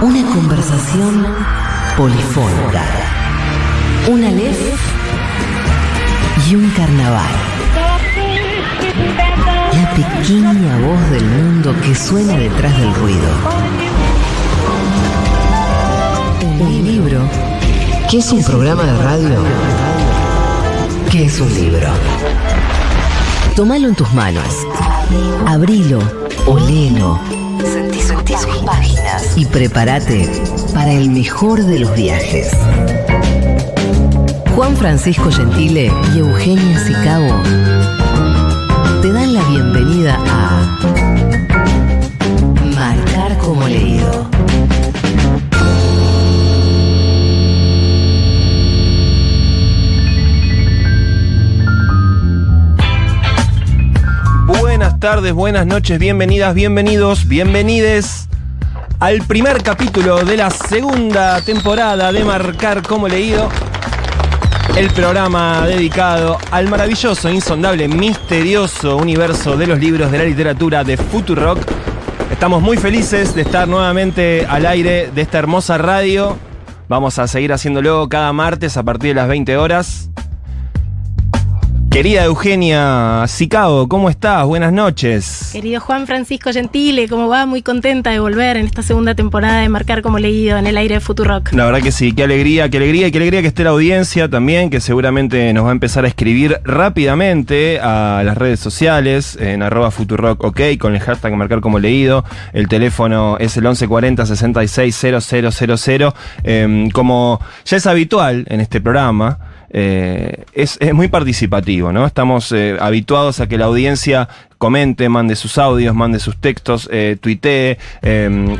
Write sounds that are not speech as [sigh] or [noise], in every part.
Una conversación polifónica. Un Aleph y un carnaval. La pequeña voz del mundo que suena detrás del ruido. Un libro que es un programa de radio que es un libro. Tómalo en tus manos. Abrilo, olelo. Sentí, páginas. Y prepárate para el mejor de los viajes. Juan Francisco Gentile y Eugenia Sicabo te dan la bienvenida a Marcar como leído. Buenas tardes, buenas noches, bienvenidas, bienvenidos, bienvenides al primer capítulo de la segunda temporada de Marcar como leído. El programa dedicado al maravilloso, insondable, misterioso universo de los libros de la literatura de Futurock. Estamos muy felices de estar nuevamente al aire de esta hermosa radio. Vamos a seguir haciéndolo cada martes a partir de las 20 horas. Querida Eugenia Sicao, ¿cómo estás? Buenas noches. Querido Juan Francisco Gentile, ¿cómo va? Muy contenta de volver en esta segunda temporada de Marcar como leído en el aire de Futurock. La verdad que sí, qué alegría, qué alegría y qué alegría que esté la audiencia también, que seguramente nos va a empezar a escribir rápidamente a las redes sociales en arroba Futurock OK con el hashtag Marcar como leído. El teléfono es el 1140 66 000. Eh, como ya es habitual en este programa, eh, es, es, muy participativo, ¿no? Estamos eh, habituados a que la audiencia comente, mande sus audios, mande sus textos, eh, tuitee.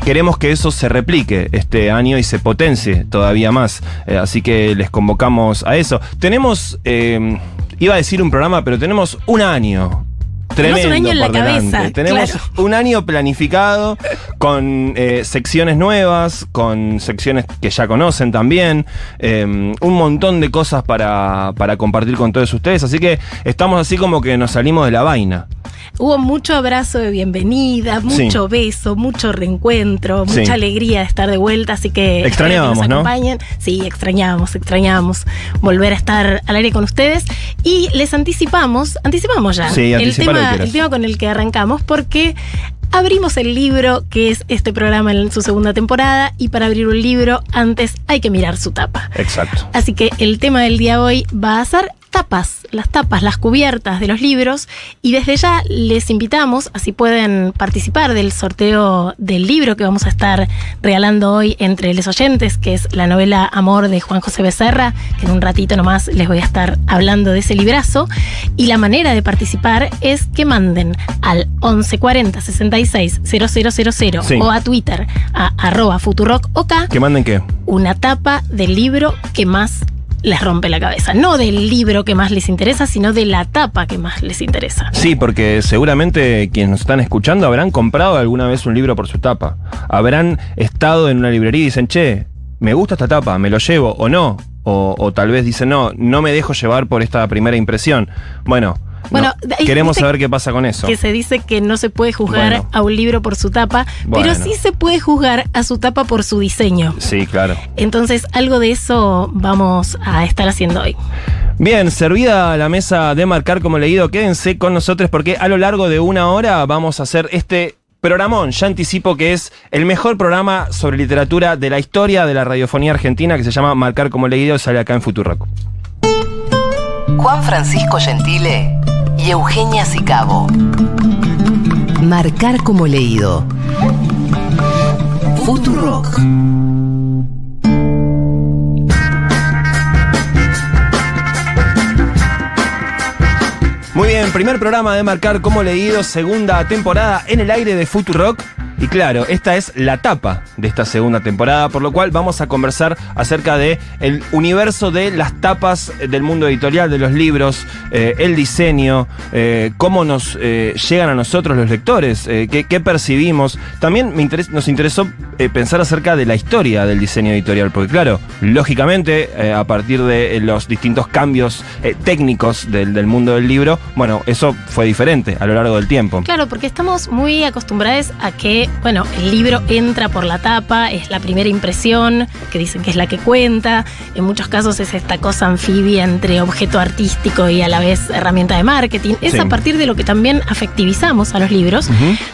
queremos que eso se replique este año y se potencie todavía más. así que les convocamos a eso. Tenemos, iba a decir un programa, pero tenemos un año tenemos un año en la cabeza. Tenemos claro. un año planificado con eh, secciones nuevas, con secciones que ya conocen también, eh, un montón de cosas para, para compartir con todos ustedes. Así que estamos así como que nos salimos de la vaina. Hubo mucho abrazo de bienvenida, mucho sí. beso, mucho reencuentro, mucha sí. alegría de estar de vuelta, así que extrañábamos, que nos acompañen. ¿no? Sí, extrañábamos, extrañábamos volver a estar al aire con ustedes y les anticipamos, anticipamos ya sí, el tema, el tema con el que arrancamos porque abrimos el libro que es este programa en su segunda temporada y para abrir un libro antes hay que mirar su tapa. Exacto. Así que el tema del día hoy va a ser tapas, las tapas, las cubiertas de los libros y desde ya les invitamos, así pueden participar del sorteo del libro que vamos a estar regalando hoy entre los oyentes, que es la novela Amor de Juan José Becerra, que en un ratito nomás les voy a estar hablando de ese librazo. Y la manera de participar es que manden al 1140 66 000 sí. o a Twitter a arroba futurock.ok. ¿Que manden qué? Una tapa del libro que más les rompe la cabeza. No del libro que más les interesa, sino de la tapa que más les interesa. Sí, porque seguramente quienes nos están escuchando habrán comprado alguna vez un libro por su tapa. Habrán estado en una librería y dicen, che, me gusta esta tapa, me lo llevo o no. O, o tal vez dicen, no, no me dejo llevar por esta primera impresión. Bueno, bueno, no, queremos saber qué pasa con eso. Que se dice que no se puede juzgar bueno. a un libro por su tapa, bueno. pero sí se puede juzgar a su tapa por su diseño. Sí, claro. Entonces, algo de eso vamos a estar haciendo hoy. Bien, servida la mesa de marcar como leído, quédense con nosotros porque a lo largo de una hora vamos a hacer este programón. Ya anticipo que es el mejor programa sobre literatura de la historia de la radiofonía argentina que se llama Marcar como leído, sale acá en Futurock. Juan Francisco Gentile y Eugenia Sicabo. Marcar como leído. Futurock. Muy bien, primer programa de Marcar como leído, segunda temporada en el aire de Futurock. Y claro, esta es la tapa de esta segunda temporada, por lo cual vamos a conversar acerca de universo de las tapas del mundo editorial, de los libros, eh, el diseño, eh, cómo nos eh, llegan a nosotros los lectores, qué, qué percibimos. También me nos interesó pensar acerca de la historia del diseño editorial, porque claro, lógicamente, a partir de los distintos cambios técnicos del mundo del libro, bueno, eso fue diferente a lo largo del tiempo. Claro, porque estamos muy acostumbrados a que, bueno, el libro entra por la tapa, es la primera impresión, que dicen que es la que cuenta. En muchos casos es esta cosa anfibia entre objeto artístico y a la vez herramienta de marketing. Es Sí. a partir de lo que también afectivizamos a los libros.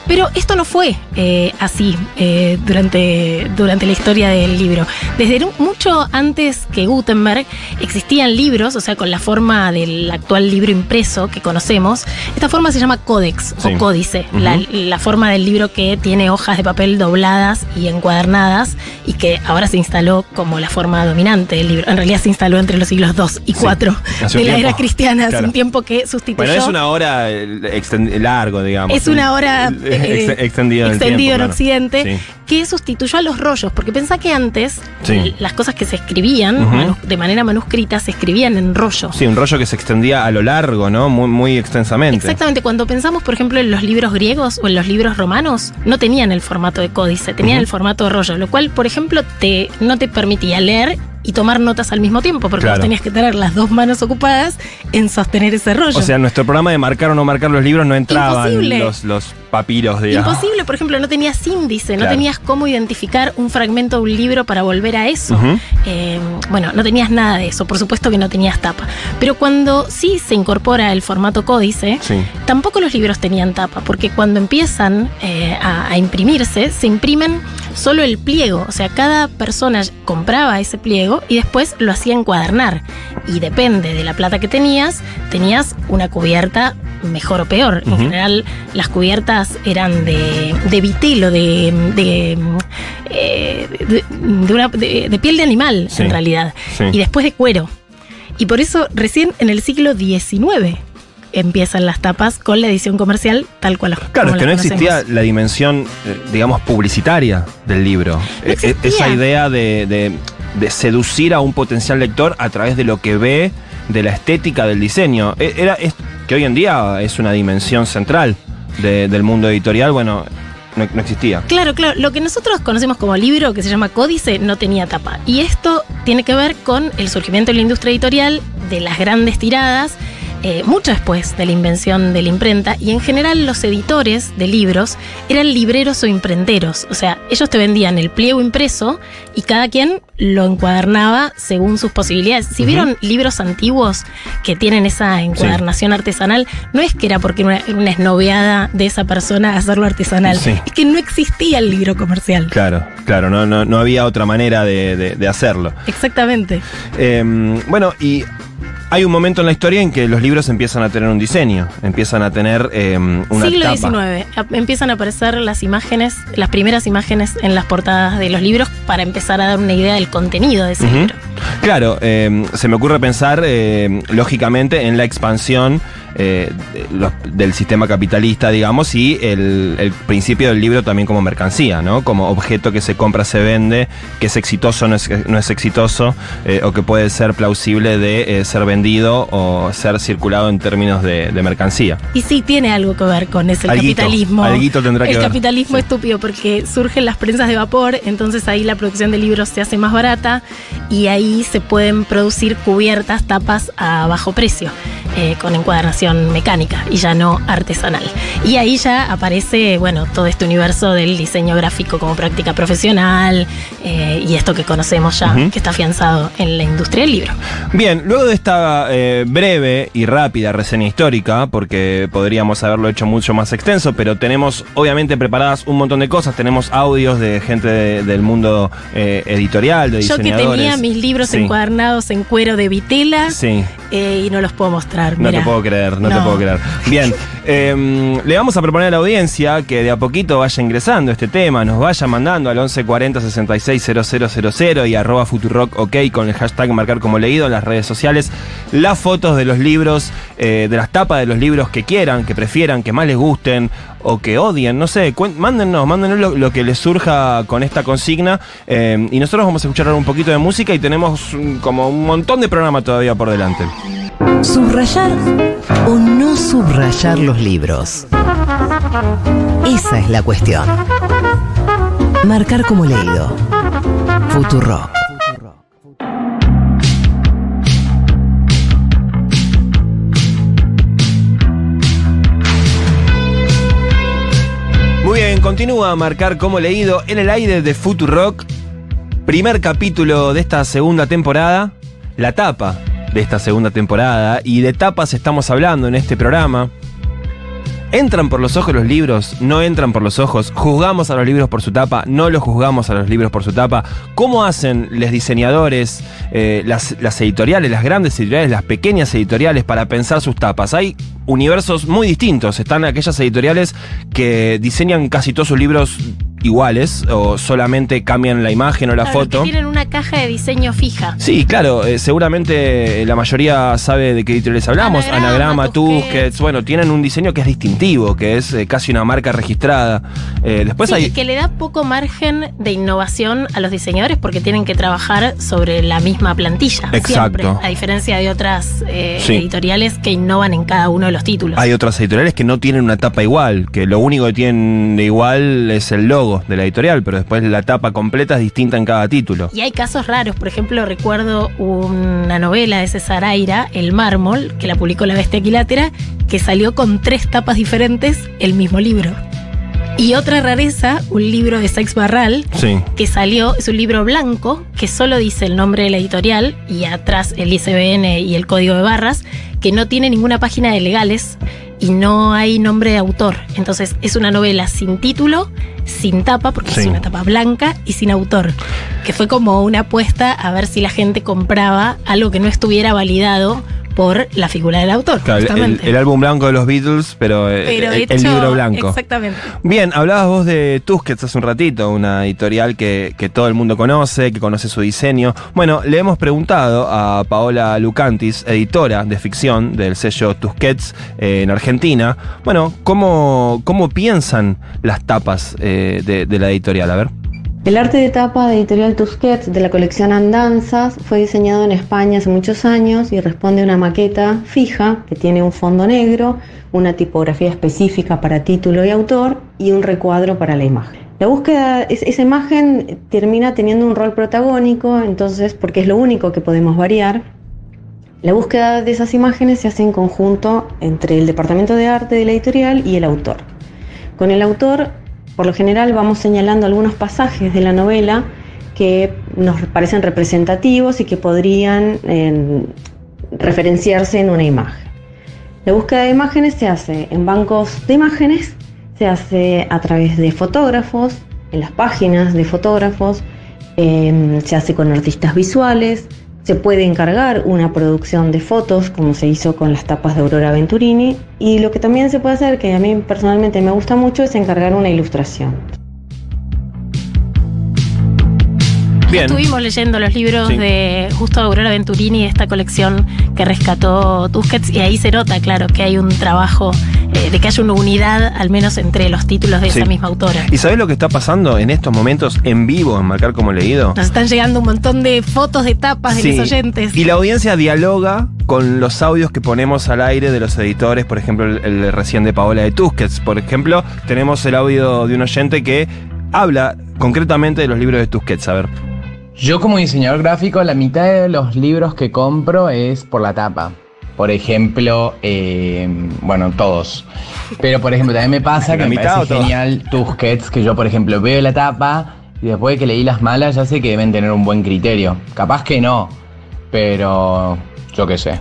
Pero esto no fue eh, así eh, durante, durante la historia del libro. Desde mucho antes que Gutenberg existían libros, o sea, con la forma del actual libro impreso que conocemos. Esta forma se llama códex Sí. o códice, Ujú. la, la forma del libro que tiene hojas de papel dobladas y encuadernadas y que ahora se instaló como la forma dominante del libro. En realidad se instaló entre los siglos 2 y 4 Hace de la era tiempo. cristiana, hace Claro. un tiempo que sustituyó. Bueno, es una hora eh, largo, digamos. Es una hora Eh, [laughs] eh, ex- extendido en tiempo, en claro. Occidente, Sí. que sustituyó a los rollos, porque pensá que antes Sí. las cosas que se escribían Ujú. manu- de manera manuscrita se escribían en rollo. Sí, un rollo que se extendía a lo largo, ¿no? Muy, muy extensamente. Exactamente, cuando pensamos, por ejemplo, en los libros griegos o en los libros romanos, no tenían el formato de códice, tenían el formato de rollo, lo cual, por ejemplo, te, no te permitía leer y tomar notas al mismo tiempo, porque Claro. vos tenías que tener las dos manos ocupadas en sostener ese rollo. O sea, nuestro programa de marcar o no marcar los libros no entraban Imposible. los, los papiros, digamos. Imposible, por ejemplo, no tenías índice, no tenías cómo identificar un fragmento de un libro para volver a eso. Eh, bueno, no tenías nada de eso, por supuesto que no tenías tapa. Pero cuando sí se incorpora el formato códice, Sí. tampoco los libros tenían tapa, porque cuando empiezan eh, a, a imprimirse, se imprimen solo el pliego. O sea, cada persona compraba ese pliego y después lo hacía encuadernar. Y depende de la plata que tenías, tenías una cubierta mejor o peor. En general, las cubiertas eran de, de vitelo, de, de, eh, de- una- de- de piel de animal, Sí. en realidad. Sí. Y después de cuero. Y por eso recién en el siglo XIX empiezan las tapas con la edición comercial tal cual. Claro, es que no existía la dimensión, eh, digamos, publicitaria del libro. No Eh, eh. Esa idea de, de- de seducir a un potencial lector a través de lo que ve, de la estética del diseño. Eh, Era, es, que hoy en día es una dimensión central de- del mundo editorial, bueno, no, no existía. Claro, claro. Lo que nosotros conocemos como libro, que se llama códice, no tenía tapa. Y esto tiene que ver con el surgimiento de la industria editorial, de las grandes tiradas, eh, mucho después de la invención de la imprenta. Y en general los editores de libros eran libreros o imprenteros. O sea, ellos te vendían el pliego impreso y cada quien lo encuadernaba según sus posibilidades. Si vieron libros antiguos que tienen esa encuadernación artesanal, no es que era porque era una, una esnoveada de esa persona hacerlo artesanal. Sí. Es que no existía el libro comercial. Claro, claro, no, no, no había otra manera de, de- de hacerlo. Exactamente. Eh, bueno, y hay un momento en la historia en que los libros empiezan a tener un diseño, empiezan a tener eh, una Siglo tapa. XIX. Empiezan a aparecer las imágenes, las primeras imágenes en las portadas de los libros para empezar a dar una idea del contenido de ese libro. Claro, eh, se me ocurre pensar, eh, lógicamente, en la expansión eh, los- del sistema capitalista, digamos, y el, el principio del libro también como mercancía, ¿no? Como objeto que se compra, se vende, que es exitoso, no es, no es exitoso, eh, o que puede ser plausible de eh, ser vendido o ser circulado en términos de, de mercancía. Y sí tiene algo que ver con ese el Alguito, capitalismo. alguito tendrá que el ver. capitalismo Sí. estúpido porque surgen las prensas de vapor, entonces ahí la producción de libros se hace más barata y ahí se pueden producir cubiertas, tapas a bajo precio, eh, con encuadernación mecánica y ya no artesanal. Y ahí ya aparece, bueno, todo este universo del diseño gráfico como práctica profesional eh, y esto que conocemos ya, que está afianzado en la industria del libro. Bien, luego de esta eh, breve y rápida reseña histórica, porque podríamos haberlo hecho mucho más extenso, pero tenemos obviamente preparadas un montón de cosas. Tenemos audios de gente de- del mundo editorial, de Yo que diseñadores. tenía mis libros Sí. encuadernados en cuero de vitela Sí, y no los puedo mostrar. No te puedo creer, no, te puedo creer. Bien, Eh, le vamos a proponer a la audiencia que de a poquito vaya ingresando este tema, nos vaya mandando al 1140 660000 y arroba Futurock OK con el hashtag marcar como leído en las redes sociales las fotos de los libros, eh, de las tapas de los libros que quieran, que prefieran, que más les gusten o que odien, no sé, mándennos, mándennos lo, lo que les surja con esta consigna eh, y nosotros vamos a escuchar ahora un poquito de música y tenemos como un montón de programa todavía por delante. ¿Subrayar o no subrayar los libros? Esa es la cuestión. Marcar como leído. Futurock. Muy bien, continúa a marcar como leído en el aire de Futurock. Primer capítulo de esta segunda temporada. La tapa de esta segunda temporada. Y de tapas estamos hablando en este programa. ¿Entran por los ojos los libros? ¿No entran por los ojos? ¿Juzgamos a los libros por su tapa? ¿No los juzgamos a los libros por su tapa? ¿Cómo hacen los diseñadores, eh, las, las editoriales, las grandes editoriales, las pequeñas editoriales para pensar sus tapas? Hay universos muy distintos. Están aquellas editoriales que diseñan casi todos sus libros iguales o solamente cambian la imagen o la Claro, foto. Que tienen una caja de diseño fija. Sí, claro, eh, seguramente la mayoría sabe de qué editoriales hablamos. Anagrama, Anagrama, Tusquets. Tusquets, bueno, tienen un diseño que es distintivo, que es eh, casi una marca registrada. Eh, después sí, hay... que le da poco margen de innovación a los diseñadores porque tienen que trabajar sobre la misma plantilla. Exacto. Siempre, a diferencia de otras eh, Sí. editoriales que innovan en cada uno de los títulos. Hay otras editoriales que no tienen una tapa igual, que lo único que tienen de igual es el logo de la editorial, pero después la tapa completa es distinta en cada título. Y hay casos raros, por ejemplo, recuerdo una novela de César Aira, El Mármol, que la publicó La Bestia Equilátera, que salió con tres tapas diferentes el mismo libro. Y otra rareza, un libro de Sykes Barral, Sí. que salió, es un libro blanco que solo dice el nombre de la editorial y atrás el ISBN y el código de barras, que no tiene ninguna página de legales y no hay nombre de autor. Entonces es una novela sin título, sin tapa, porque Sí. es una tapa blanca y sin autor. Que fue como una apuesta a ver si la gente compraba algo que no estuviera validado por la figura del autor. Claro, el, justamente. el álbum blanco de los Beatles, pero, eh, Pero el, libro blanco. Exactamente. Bien, hablabas vos de Tusquets hace un ratito, una editorial que, que todo el mundo conoce, que conoce su diseño. Bueno, le hemos preguntado a Paola Lucantis, editora de ficción del sello Tusquets eh, en Argentina, bueno, ¿cómo, cómo piensan las tapas eh, de, de la editorial? A ver. El arte de tapa de Editorial Tusquets de la colección Andanzas fue diseñado en España hace muchos años y responde a una maqueta fija que tiene un fondo negro, una tipografía específica para título y autor y un recuadro para la imagen. La búsqueda, es- esa imagen termina teniendo un rol protagónico, entonces, porque es lo único que podemos variar, la búsqueda de esas imágenes se hace en conjunto entre el departamento de arte de la editorial y el autor. Con el autor, por lo general, vamos señalando algunos pasajes de la novela que nos parecen representativos y que podrían eh, referenciarse en una imagen. La búsqueda de imágenes se hace en bancos de imágenes, se hace a través de fotógrafos, en las páginas de fotógrafos, eh, se hace con artistas visuales, se puede encargar una producción de fotos, como se hizo con las tapas de Aurora Venturini, y lo que también se puede hacer, que a mí personalmente me gusta mucho, es encargar una ilustración. Bien. Estuvimos leyendo los libros Sí. de justo Aurora Venturini de esta colección que rescató Tusquets y ahí se nota, claro, que hay un trabajo eh, de que haya una unidad, al menos entre los títulos de Sí. esa misma autora. ¿Y sabés lo que está pasando en estos momentos en vivo en Marcar como leído? Nos están llegando un montón de fotos de tapas de mis oyentes. Y la audiencia dialoga con los audios que ponemos al aire de los editores, por ejemplo, el, el recién de Paola de Tusquets. Por ejemplo, tenemos el audio de un oyente que habla concretamente de los libros de Tusquets. A ver. Yo como diseñador gráfico, la mitad de los libros que compro es por la tapa. Por ejemplo, eh, bueno, todos. Pero por ejemplo, también me pasa ¿La que me parece genial Tusquets, que yo por ejemplo veo la tapa y después de que leí las malas ya sé que deben tener un buen criterio. Capaz que no, pero yo qué sé.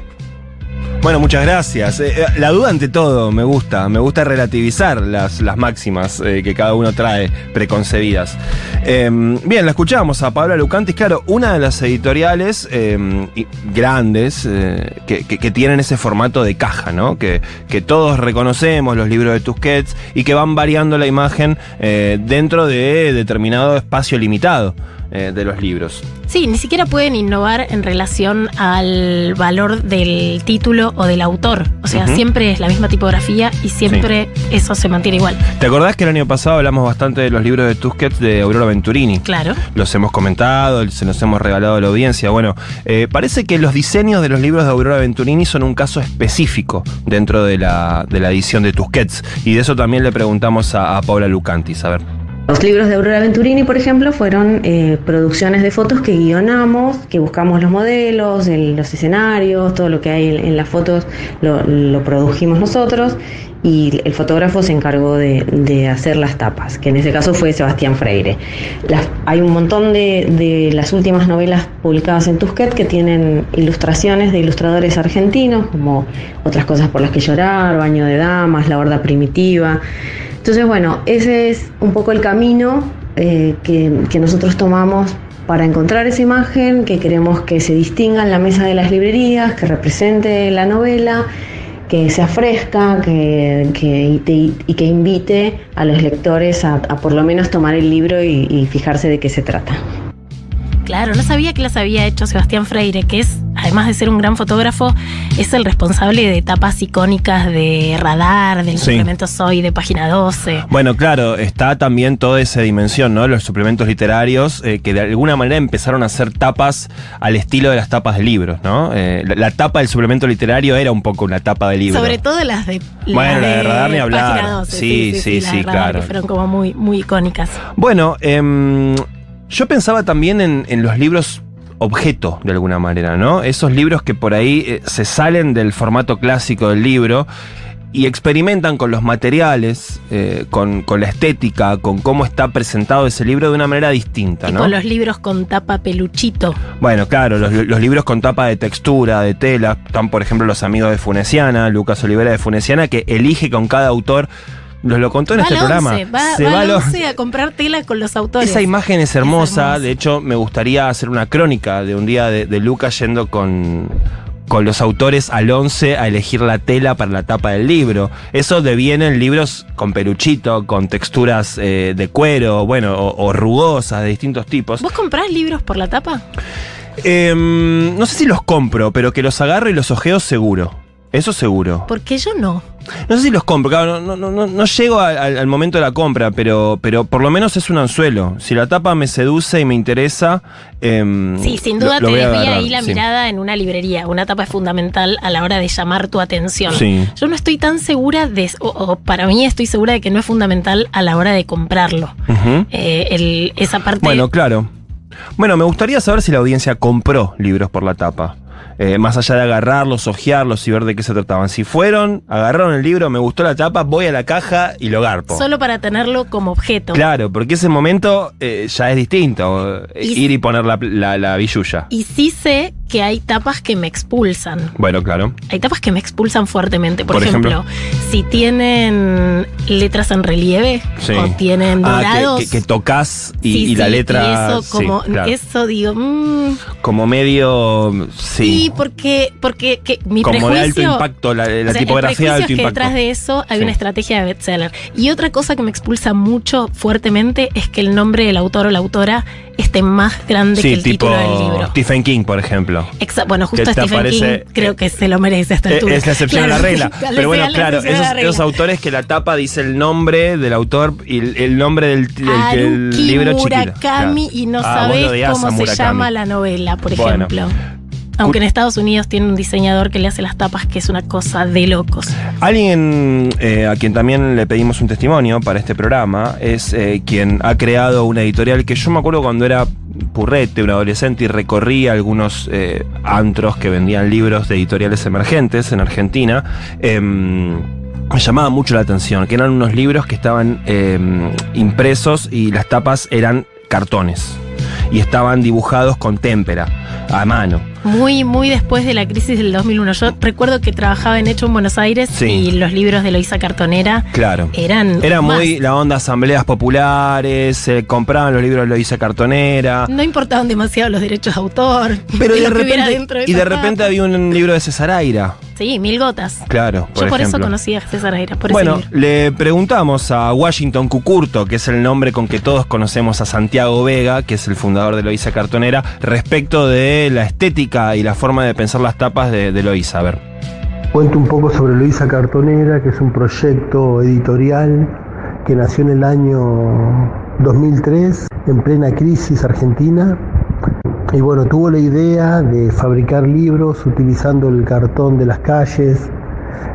Bueno, muchas gracias. Eh, eh, la duda ante todo, me gusta. Me gusta relativizar las, las máximas eh, que cada uno trae preconcebidas. Em, bien, la escuchamos a Pablo Lucantis. Claro, una de las editoriales em, grandes que, que- tienen ese formato de caja, ¿no? Que, que todos reconocemos los libros de Tusquets y que van variando la imagen dentro de determinado espacio limitado eh, de los libros. Sí, ni siquiera pueden innovar en relación al valor del título o del autor. O sea, siempre es la misma tipografía y siempre eso se mantiene igual. ¿Te acordás que el año pasado hablamos bastante de los libros de Tusquets de Aurora Venturini? Claro. Los hemos comentado, se los hemos regalado a la audiencia. Bueno, eh, parece que los diseños de los libros de Aurora Venturini son un caso específico dentro de la, de la edición de Tusquets. Y de eso también le preguntamos a, a Paula Lucantis. A ver. Los libros de Aurora Venturini, por ejemplo, fueron eh, producciones de fotos que guionamos, que buscamos los modelos, el- los escenarios, todo lo que hay en, las fotos lo, produjimos nosotros y el fotógrafo se encargó de, de hacer las tapas, que en ese caso fue Sebastián Freire. Las- hay un montón de, de las últimas novelas publicadas en Tusquet que tienen ilustraciones de ilustradores argentinos, como Otras cosas por las que llorar, Baño de Damas, La Horda Primitiva. Entonces, bueno, ese es un poco el camino eh, que, que nosotros tomamos para encontrar esa imagen, que queremos que se distinga en la mesa de las librerías, que represente la novela, que sea fresca que, que- y, y que invite a los lectores a, a por lo menos tomar el libro y, y fijarse de qué se trata. Claro, no sabía que las había hecho Sebastián Freire, que es, además de ser un gran fotógrafo, es el responsable de tapas icónicas de Radar, del Sí. suplemento Soy, de Página 12. Bueno, claro, está también toda esa dimensión, ¿no? Los suplementos literarios eh, que de alguna manera empezaron a hacer tapas al estilo de las tapas de libros, ¿no? Eh, la, la tapa del suplemento literario era un poco una tapa de libro. Sobre todo las de. Bueno, la de Radar ni hablar. Página 12, Sí, sí, sí, claro. Que fueron como muy, muy icónicas. Bueno, em, yo pensaba también en, en los libros objeto, de alguna manera, ¿no? Esos libros que por ahí eh, se salen del formato clásico del libro y experimentan con los materiales, eh, con, con la estética, con cómo está presentado ese libro de una manera distinta, Y ¿no? con los libros con tapa peluchito. Bueno, claro, los, los libros con tapa de textura, de tela, están por ejemplo los amigos de Funesiana, Lucas Olivera de Funesiana, que elige con cada autor, nos lo contó en Va este programa. 11, va, Se va va 11 a comprar tela con los autores. esa imagen es hermosa. hermosa. De hecho, me gustaría hacer una crónica de un día de, de Lucas yendo con, con los autores al 11 a elegir la tela para la tapa del libro. Eso deviene en libros con peluchito, con texturas eh, de cuero, bueno, o, o rugosas de distintos tipos. ¿Vos comprás libros por la tapa? Em, no sé si los compro, pero que los agarro y los ojeo seguro. Eso seguro. Porque yo no. No sé si los compro, claro, no, no, no, no llego al, momento de la compra, pero, pero por lo menos es un anzuelo. Si la tapa me seduce y me interesa. em, Sí, sin duda lo te desvía ahí la sí. mirada en una librería. Una tapa es fundamental a la hora de llamar tu atención. Sí. Yo no estoy tan segura de. O, o para mí estoy segura de que no es fundamental a la hora de comprarlo. Eh, el- esa parte. Bueno, claro. Bueno, me gustaría saber si la audiencia compró libros por la tapa. Eh, más allá de agarrarlos, ojearlos y ver de qué se trataban. Si fueron, agarraron el libro, me gustó la tapa, voy a la caja y lo garpo. Solo para tenerlo como objeto. Claro, porque ese momento eh, ya es distinto. eh, Y- ir y poner la, la, la billulla. Y sí sé que hay tapas que me expulsan. Bueno, claro. Hay tapas que me expulsan fuertemente. Por, Por ejemplo, ejemplo. si tienen letras en relieve Sí. o tienen Ah, que- dorados. que, que tocas y, sí, y la sí, letra. y eso, como, claro. eso digo, mm, como medio. Sí. Sí, porque, porque que mi como de prejuicio. alto impacto, la, la o sea, el tipografía de alto es que detrás de eso hay Sí. una estrategia de bestseller. Y otra cosa que me expulsa mucho fuertemente es que el nombre del autor o la autora esté más grande que el tipo título del libro. Stephen King, por ejemplo. Bueno, justo Stephen aparece- King creo que se lo merece esta Eh, altura. Es la excepción Claro, [laughs] a la regla. Pero bueno, claro, esos, esos autores que la tapa dice el nombre del autor y el, el nombre del, del- del Haruki libro chiquito. Murakami Claro. y no Ah, a cómo se Murakami. llama la novela, por Bueno. ejemplo. Aunque en Estados Unidos tiene un diseñador que le hace las tapas que es una cosa de locos. Alguien eh, a quien también le pedimos un testimonio para este programa es eh, quien ha creado una editorial que yo me acuerdo cuando era purrete, un adolescente, y recorría algunos eh, antros que vendían libros de editoriales emergentes en Argentina. em, me llamaba mucho la atención, que eran unos libros que estaban em, impresos y las tapas eran cartones y estaban dibujados con témpera, a mano. Muy, muy después de la crisis del 2001. Yo recuerdo que trabajaba en Hecho en Buenos Aires Sí. y los libros de Loisa Cartonera Claro. eran. Era más. muy la onda asambleas populares, se compraban los libros de Loisa Cartonera. No importaban demasiado los derechos de autor. Pero de repente, de y de repente había un libro de César Aira. Sí, mil gotas. Claro, por Yo por eso conocí a César Aira, por Bueno, ese le preguntamos a Washington Cucurto, que es el nombre con que todos conocemos a Santiago Vega, que es el fundador de Loisa Cartonera, respecto de la estética y la forma de pensar las tapas de, de Loisa. A ver. Cuento un poco sobre Luisa Cartonera, que es un proyecto editorial que nació en el año 2003, en plena crisis argentina. Y bueno, tuvo la idea de fabricar libros utilizando el cartón de las calles,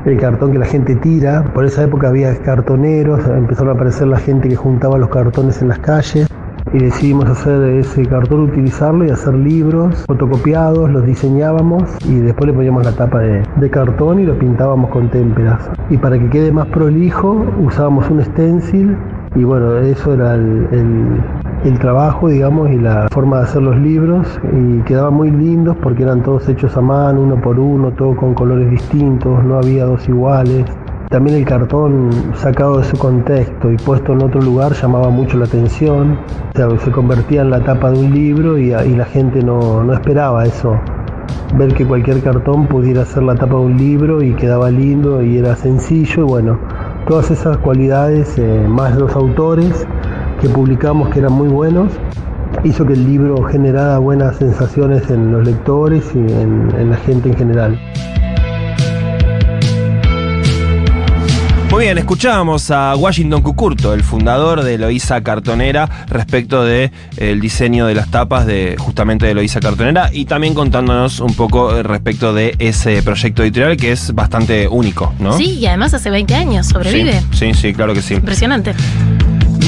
el cartón que la gente tira. Por esa época había cartoneros, empezaron a aparecer la gente que juntaba los cartones en las calles. Y decidimos hacer ese cartón, utilizarlo y hacer libros fotocopiados, los diseñábamos y después le poníamos la tapa de, cartón y lo pintábamos con témperas. Y para que quede más prolijo usábamos un stencil y bueno, eso era el, el- el trabajo, digamos, y la forma de hacer los libros y quedaban muy lindos porque eran todos hechos a mano, uno por uno, todo con colores distintos, no había dos iguales. También el cartón sacado de su contexto y puesto en otro lugar llamaba mucho la atención. O sea, se convertía en la tapa de un libro y, la gente no, no esperaba eso. Ver que cualquier cartón pudiera ser la tapa de un libro y quedaba lindo y era sencillo. Y bueno, todas esas cualidades, eh, más los autores que publicamos que eran muy buenos, hizo que el libro generara buenas sensaciones en los lectores y en la gente en general. Muy bien, escuchábamos a Washington Cucurto, el fundador de Loisa Cartonera, respecto de eh, diseño de las tapas de justamente de Loisa Cartonera y también contándonos un poco eh, respecto de ese proyecto editorial que es bastante único, ¿no? Sí, y además hace 20 años sobrevive. Sí, sí, sí, claro que sí. Impresionante.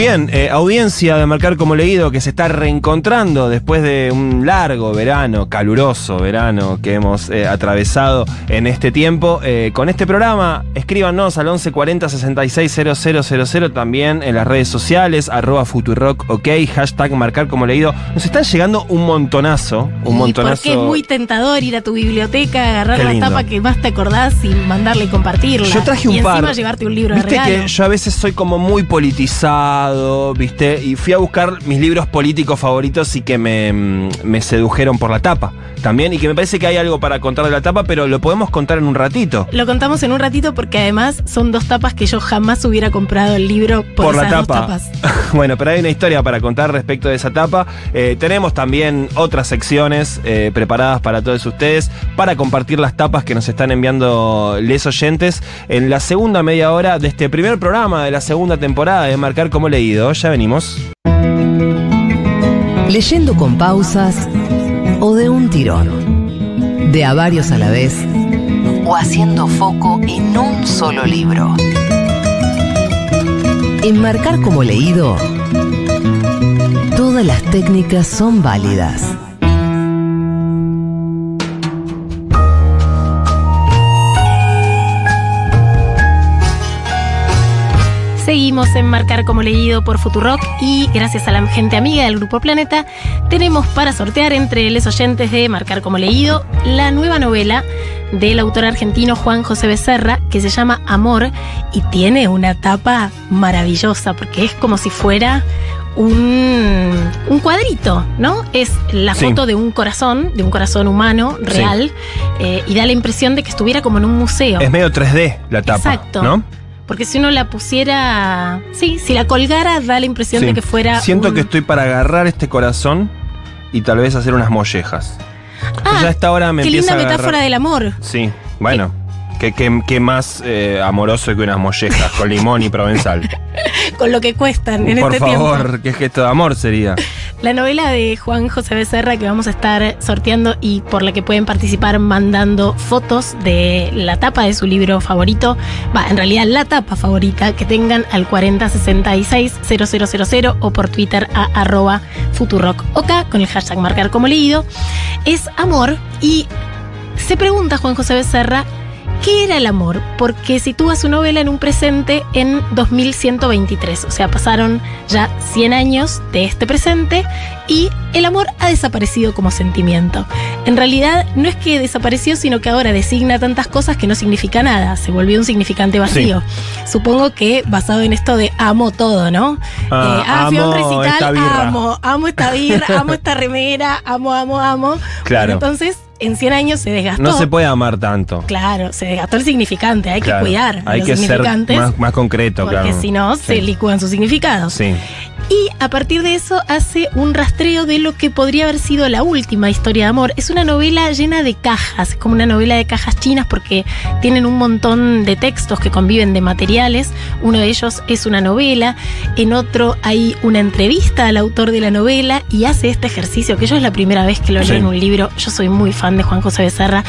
Bien, eh, audiencia de Marcar como Leído que se está reencontrando después de un largo verano, caluroso verano que hemos eh, atravesado en este tiempo. Eh, con este programa, escríbanos al 1140 660000 también en las redes sociales, arroba Futurock, ok, hashtag Marcar como Leído. Nos están llegando un montonazo, un Y montonazo. Porque es muy tentador ir a tu biblioteca, agarrar la tapa que más te acordás y mandarla y compartirla. Yo traje un y par. encima llevarte un libro de Viste regalo. que yo a veces soy como muy politizado, ¿viste? Y fui a buscar mis libros políticos favoritos y que me, me sedujeron por la tapa también. Y que me parece que hay algo para contar de la tapa, pero lo podemos contar en un ratito. Lo contamos en un ratito porque además son dos tapas que yo jamás hubiera comprado el libro por, Por la dos tapa. tapas. [laughs] bueno, pero hay una historia para contar respecto de esa tapa. Eh, tenemos también otras secciones eh, preparadas para todos ustedes para compartir las tapas que nos están enviando les oyentes en la segunda media hora de este primer programa de la segunda temporada de Marcar como Leído. Ya venimos. Leyendo con pausas o de un tirón. De a varios a la vez o haciendo foco en un solo libro. En marcar como leído, todas las técnicas son válidas. Seguimos en Marcar como leído por Futurock y gracias a la gente amiga del Grupo Planeta tenemos para sortear entre los oyentes de Marcar como leído la nueva novela del autor argentino Juan José Becerra que se llama Amor y tiene una tapa maravillosa porque es como si fuera un, un cuadrito, ¿no? Es la Sí. foto de un corazón, de un corazón humano real eh, y da la impresión de que estuviera como en un museo. Es medio 3D la tapa, Exacto. ¿no? Porque si uno la pusiera. Sí, si la colgara, da la impresión Sí. de que fuera. Siento un- que estoy para agarrar este corazón y tal vez hacer unas mollejas. Ah, ya esta hora me qué empieza linda a metáfora del amor. Sí, bueno. ¿Qué, qué- qué más eh, amoroso que unas mollejas con limón y provenzal? [laughs] Con lo que cuestan en Por este favor, tiempo. qué gesto de amor sería. La novela de Juan José Becerra que vamos a estar sorteando y por la que pueden participar mandando fotos de la tapa de su libro favorito. Va, en realidad la tapa favorita que tengan al 4066-0000 o por Twitter a arroba con el hashtag marcar como leído. Es amor y se pregunta Juan José Becerra ¿Qué era el amor? Porque sitúa su novela en un presente en 2123, o sea, pasaron ya 100 años de este presente y el amor ha desaparecido como sentimiento. En realidad no es que desapareció, sino que ahora designa tantas cosas que no significa nada, se volvió un significante vacío. Supongo que basado en esto de amo todo, ¿no? Ah, Eh, ah, fui a un amo esta recital, amo, amo esta birra, amo esta remera, amo, amo, amo. Claro. Bueno, entonces, en 100 años se desgastó. No se puede amar tanto. Claro, se desgastó el significante, hay Claro, que cuidar Hay los que ser más, más concreto, porque claro. si no, se licúan sus significados. Sí. Y a partir de eso hace un rastreo de lo que podría haber sido la última historia de amor. Es una novela llena de cajas, como una novela de cajas chinas porque tienen un montón de textos que conviven de materiales. Uno de ellos es una novela, en otro hay una entrevista al autor de la novela y hace este ejercicio que yo es la primera vez que lo leo en un libro. Yo soy muy fan de Juan José Becerra.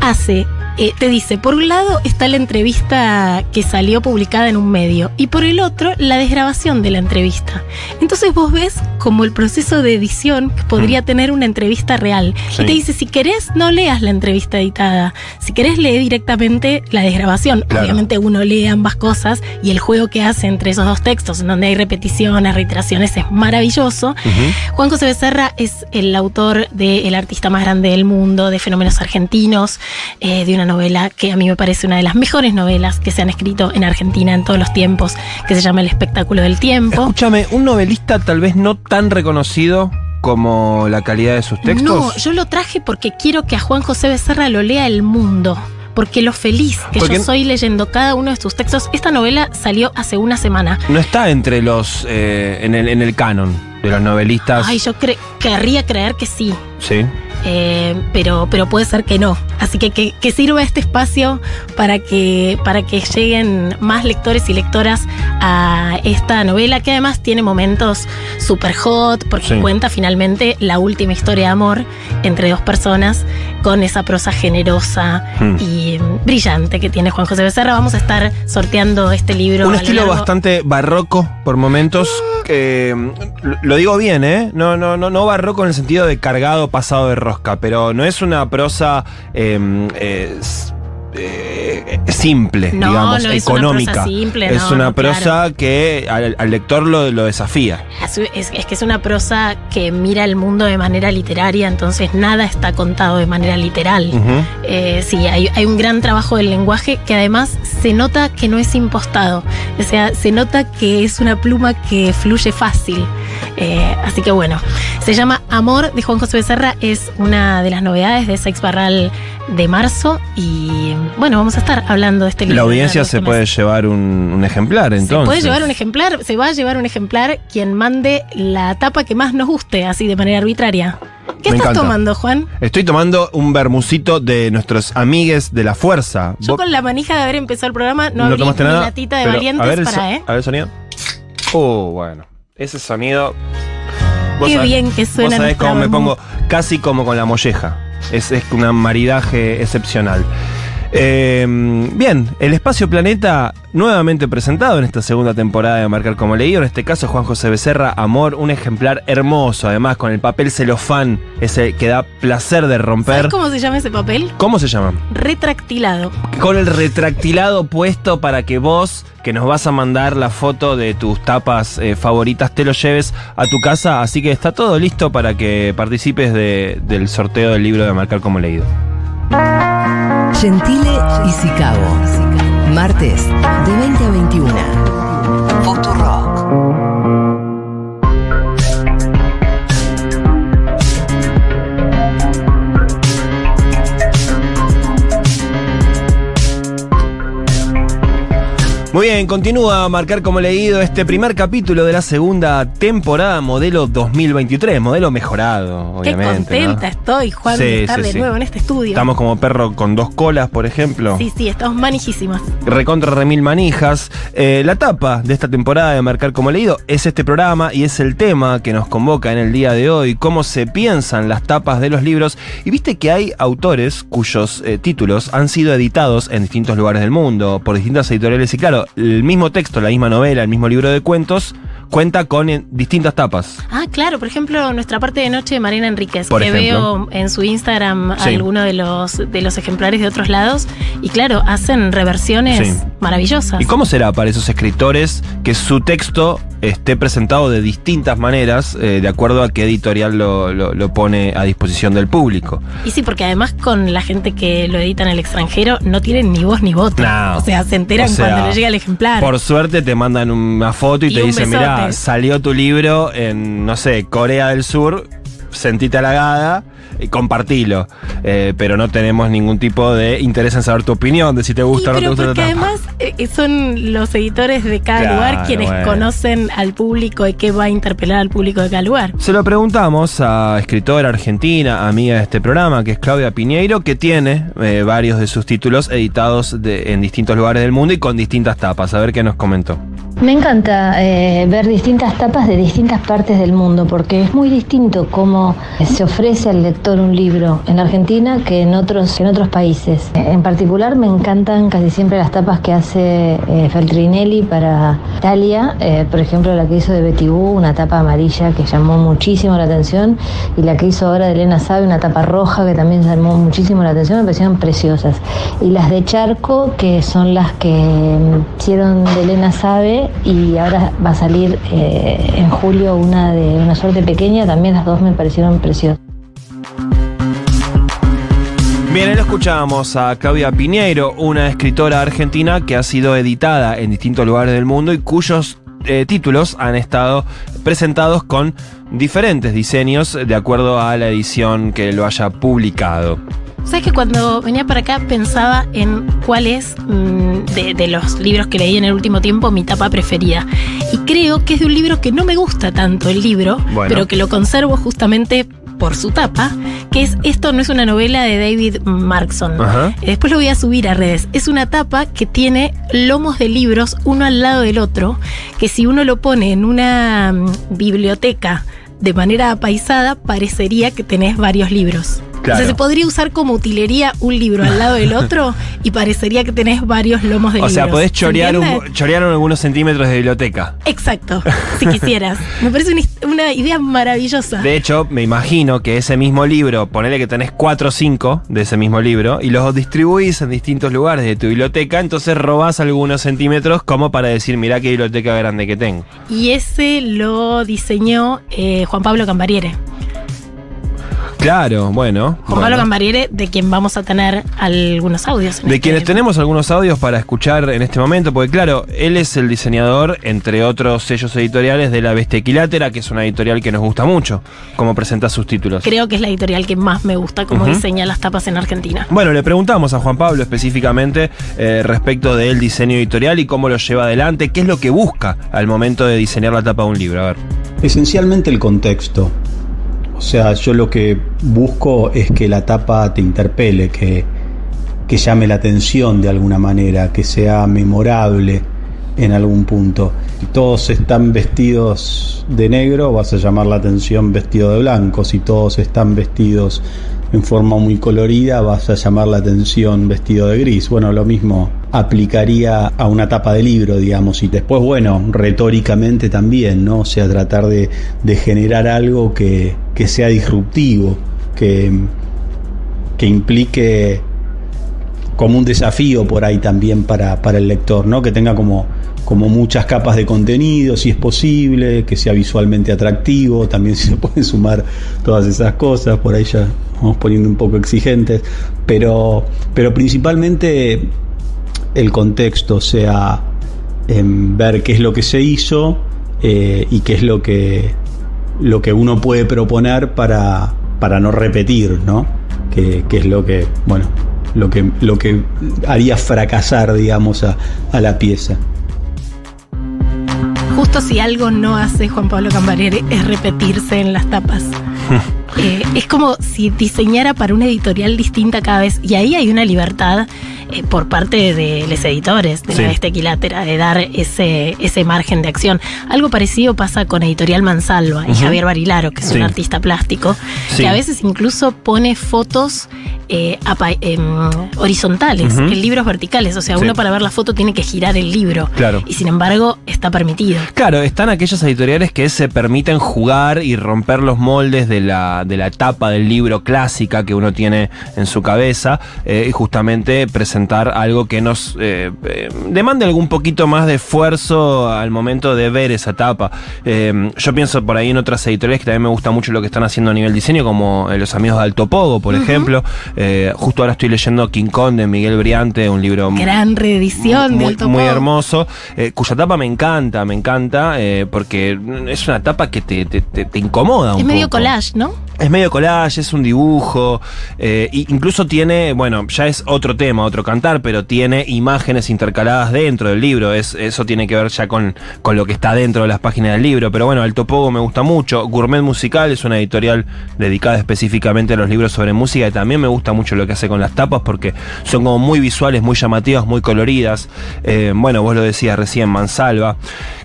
Hace eh, te dice, por un lado está la entrevista que salió publicada en un medio y por el otro la desgrabación de la entrevista. Entonces vos ves como el proceso de edición que podría tener una entrevista real. Mm. Sí. Y te dice, si querés, no leas la entrevista editada. Si querés, lee directamente la desgrabación. Claro. Obviamente uno lee ambas cosas y el juego que hace entre esos dos textos, en donde hay repeticiones, reiteraciones, es maravilloso. Juan José Becerra es el autor de El artista más grande del mundo, de Fenómenos Argentinos, eh, de una novela que a mí me parece una de las mejores novelas que se han escrito en Argentina en todos los tiempos, que se llama El espectáculo del tiempo. Escúchame, un novelista tal vez no tan reconocido como la calidad de sus textos. No, yo lo traje porque quiero que a Juan José Becerra lo lea el mundo. Porque lo feliz que Porque- yo soy leyendo cada uno de sus textos. Esta novela salió hace una semana. No está entre los. eh, en, el, en el canon de los novelistas. Ay, yo cre- querría creer que sí. Sí. Eh, pero, pero puede ser que no. Así que, que que sirva este espacio para que, para que lleguen más lectores y lectoras a esta novela, que además tiene momentos super hot, porque Sí. cuenta finalmente la última historia de amor entre dos personas, con esa prosa generosa Hmm. y brillante que tiene Juan José Becerra. Vamos a estar sorteando este libro. Un estilo largo- bastante barroco por momentos. que, mm, lo- lo digo bien, ¿eh? No, no, no, no barroco en el sentido de cargado, pasado de rosca, pero no es una prosa eh, eh, eh, simple, No, digamos, no es una económica. prosa simple, es no, una prosa claro. que al, al lector lo, lo desafía. Es, es- es que es una prosa que mira el mundo de manera literaria, entonces nada está contado de manera literal. Eh, sí, hay, hay un gran trabajo del lenguaje que además se nota que no es impostado. O sea, se nota que es una pluma que fluye fácil. Eh, así que bueno, se llama Amor de Juan José Becerra, es una de las novedades de Sex Barral de marzo y bueno, vamos a estar hablando de este libro. La audiencia se puede llevar un, un ejemplar, entonces. Se puede llevar un ejemplar, se va a llevar un ejemplar quien mande la tapa que más nos guste, así de manera arbitraria. ¿Qué Me estás encanta. tomando, Juan? Estoy tomando un bermucito de nuestros amigues de la fuerza. Yo Vos- con la manija de haber empezado el programa no, abrí tomaste mi nada. latita de pero valientes a ver el para, so- ¿eh? A ver sonido. Oh, bueno. Ese sonido. Qué sabés- bien que suena Vos sabés cómo me pongo casi como con la molleja. Es, es un maridaje excepcional. Eh, bien, el Espacio Planeta nuevamente presentado en esta segunda temporada de Marcar como Leído. En este caso, Juan José Becerra, Amor, un ejemplar hermoso, además con el papel celofán, ese que da placer de romper. ¿Sabes cómo se llama ese papel? ¿Cómo se llama? Retractilado. Con el retractilado puesto para que vos, que nos vas a mandar la foto de tus tapas eh, favoritas, te lo lleves a tu casa. Así que está todo listo para que participes de- del sorteo del libro de Marcar como Leído. Gentile y Sicabo. Martes, de 20 a 21. Futurock. Muy bien, continúa a marcar como leído este primer capítulo de la segunda temporada, modelo 2023, modelo mejorado, Qué obviamente. ¿no? contenta estoy, Juan, Sí, de estar sí, de sí. nuevo en este estudio. Estamos como perro con dos colas, por ejemplo. Sí, sí, estamos manijísimas. recontra remil manijas. Eh, la tapa de esta temporada de Marcar como Leído es este programa y es el tema que nos convoca en el día de hoy, cómo se piensan las tapas de los libros. Y viste que hay autores cuyos eh, títulos han sido editados en distintos lugares del mundo, por distintas editoriales. Y claro, el mismo texto, la misma novela, el mismo libro de cuentos, cuenta con eh, distintas tapas. Ah, claro, por ejemplo, nuestra parte de noche de Marina Enríquez, Por que ejemplo. veo en su Instagram Sí. alguno de los, de los ejemplares de otros lados, y claro, hacen reversiones Sí. maravillosas. ¿Y cómo será para esos escritores que su texto esté presentado de distintas maneras, eh, de acuerdo a qué editorial lo, lo- lo pone a disposición del público? Y sí, porque además con la gente que lo edita en el extranjero no tienen ni voz ni voto. No. O sea, se enteran O sea, cuando les llega el ejemplar. Por suerte te mandan una foto y, Y te dicen, besote. Mira, salió tu libro en, no sé, Corea del Sur, sentite halagada y compartilo. Eh, pero no tenemos ningún tipo de interés en saber tu opinión, de si te gusta o no te gusta. porque además eh, son los editores de cada Claro, lugar quienes bueno. conocen al público y qué va a interpelar al público de cada lugar. Se lo preguntamos a escritora argentina, amiga de este programa, que es Claudia Piñeiro, que tiene eh, varios de sus títulos editados de- en distintos lugares del mundo y con distintas tapas. A ver qué nos comentó. Me encanta eh, ver distintas tapas de distintas partes del mundo porque es muy distinto cómo se ofrece al lector un libro en Argentina que en otros, en otros países. En particular me encantan casi siempre las tapas que hace eh, Feltrinelli para Italia, eh, por ejemplo la que hizo de Betty Boo, una tapa amarilla que llamó muchísimo la atención y la que hizo ahora de Elena Sabe, una tapa roja que también llamó muchísimo la atención, me parecieron preciosas. Y las de Charco, que son las que mm, hicieron de Elena Sabe y ahora va a salir eh, en julio una de una suerte pequeña, también las dos me parecieron preciosas. Bien, ahí lo escuchábamos a Claudia Piñeiro, una escritora argentina que ha sido editada en distintos lugares del mundo y cuyos eh, títulos han estado presentados con diferentes diseños de acuerdo a la edición que lo haya publicado. ¿Sabes que cuando venía para acá pensaba en cuál es mm, de, de los libros que leí en el último tiempo mi tapa preferida? Y creo que es de un libro que no me gusta tanto el libro, Bueno. pero que lo conservo justamente por su tapa, que es Esto no es una novela de David Markson. Ajá. Después lo voy a subir a redes. Es una tapa que tiene lomos de libros uno al lado del otro, que si uno lo pone en una mm, biblioteca de manera apaisada, parecería que tenés varios libros. Claro. O sea, se podría usar como utilería un libro al lado del otro [laughs] y parecería que tenés varios lomos de O libros. sea, podés ¿Se chorear, un, chorear algunos centímetros de biblioteca. Exacto, [laughs] si quisieras. Me parece una, idea maravillosa. De hecho, me imagino que ese mismo libro, ponele que tenés 4 o 5 de ese mismo libro y los distribuís en distintos lugares de tu biblioteca, entonces robás algunos centímetros como para decir, mirá qué biblioteca grande que tengo. Y ese lo diseñó eh, Juan Pablo Cambariere. Claro, bueno. Juan bueno. Pablo Cambariere, de quien vamos a tener algunos audios. De este- quienes tenemos algunos audios para escuchar en este momento, porque claro, él es el diseñador, entre otros sellos editoriales, de La Bestia Equilátera, que es una editorial que nos gusta mucho, como presenta sus títulos. Creo que es la editorial que más me gusta como diseña las tapas en Argentina. Bueno, le preguntamos a Juan Pablo específicamente eh, respecto del diseño editorial y cómo lo lleva adelante, qué es lo que busca al momento de diseñar la tapa de un libro. A ver. Esencialmente el contexto. O sea, yo lo que busco es que la tapa te interpele, que, que llame la atención de alguna manera, que sea memorable en algún punto. Si todos están vestidos de negro, vas a llamar la atención vestido de blanco. Si todos están vestidos en forma muy colorida, vas a llamar la atención vestido de gris. Bueno, lo mismo aplicaría a una tapa de libro, digamos, y después, bueno, retóricamente también, ¿no? O sea, tratar de, generar algo que, sea disruptivo, que, que implique como un desafío por ahí también para, para el lector, ¿no? Que tenga como, como muchas capas de contenido, si es posible, que sea visualmente atractivo, también [laughs] se pueden sumar todas esas cosas, por ahí ya vamos poniendo un poco exigentes, pero, pero principalmente el contexto, o sea, ver qué es lo que se hizo eh, y qué es lo que, lo que uno puede proponer para, para no repetir, ¿no? Que, que es lo que, bueno, lo que, lo que haría fracasar, digamos, a, a la pieza. Justo si algo no hace Juan Pablo Cambariere es repetirse en las tapas. [laughs] Eh, es como si diseñara para una editorial distinta cada vez. Y ahí hay una libertad eh, por parte de los editores de Sí. la Equilátera, de dar ese, ese margen de acción. Algo parecido pasa con Editorial Mansalva y. Javier Barilaro, que es Sí. un artista plástico, Sí. que a veces incluso pone fotos eh, em, horizontales, en libros verticales. O sea, uno para ver la foto tiene que girar el libro. Claro. Y sin embargo, está permitido. Claro, están aquellas editoriales que se permiten jugar y romper los moldes de la, de la tapa del libro clásica que uno tiene en su cabeza eh, y justamente presentar algo que nos eh, eh, demande algún poquito más de esfuerzo al momento de ver esa tapa. Eh, yo pienso por ahí en otras editoriales que también me gusta mucho lo que están haciendo a nivel diseño, como los amigos de Alto Pogo, por ejemplo. Justo ahora estoy leyendo King Kong de Miguel Briante, un libro Gran reedición de muy, Alto muy Pogo. hermoso, cuya tapa me encanta, me encanta, porque es una tapa que te, te- te- te incomoda un Es medio collage, ¿no? Es medio collage, es un dibujo, eh, incluso tiene, bueno, ya es otro tema, otro cantar, pero tiene imágenes intercaladas dentro del libro, es, eso tiene que ver ya con, con lo que está dentro de las páginas del libro, pero bueno, Alto Pogo me gusta mucho, Gourmet Musical es una editorial dedicada específicamente a los libros sobre música y también me gusta mucho lo que hace con las tapas porque son como muy visuales, muy llamativas, muy coloridas, Eh, bueno, vos lo decías recién, Mansalva.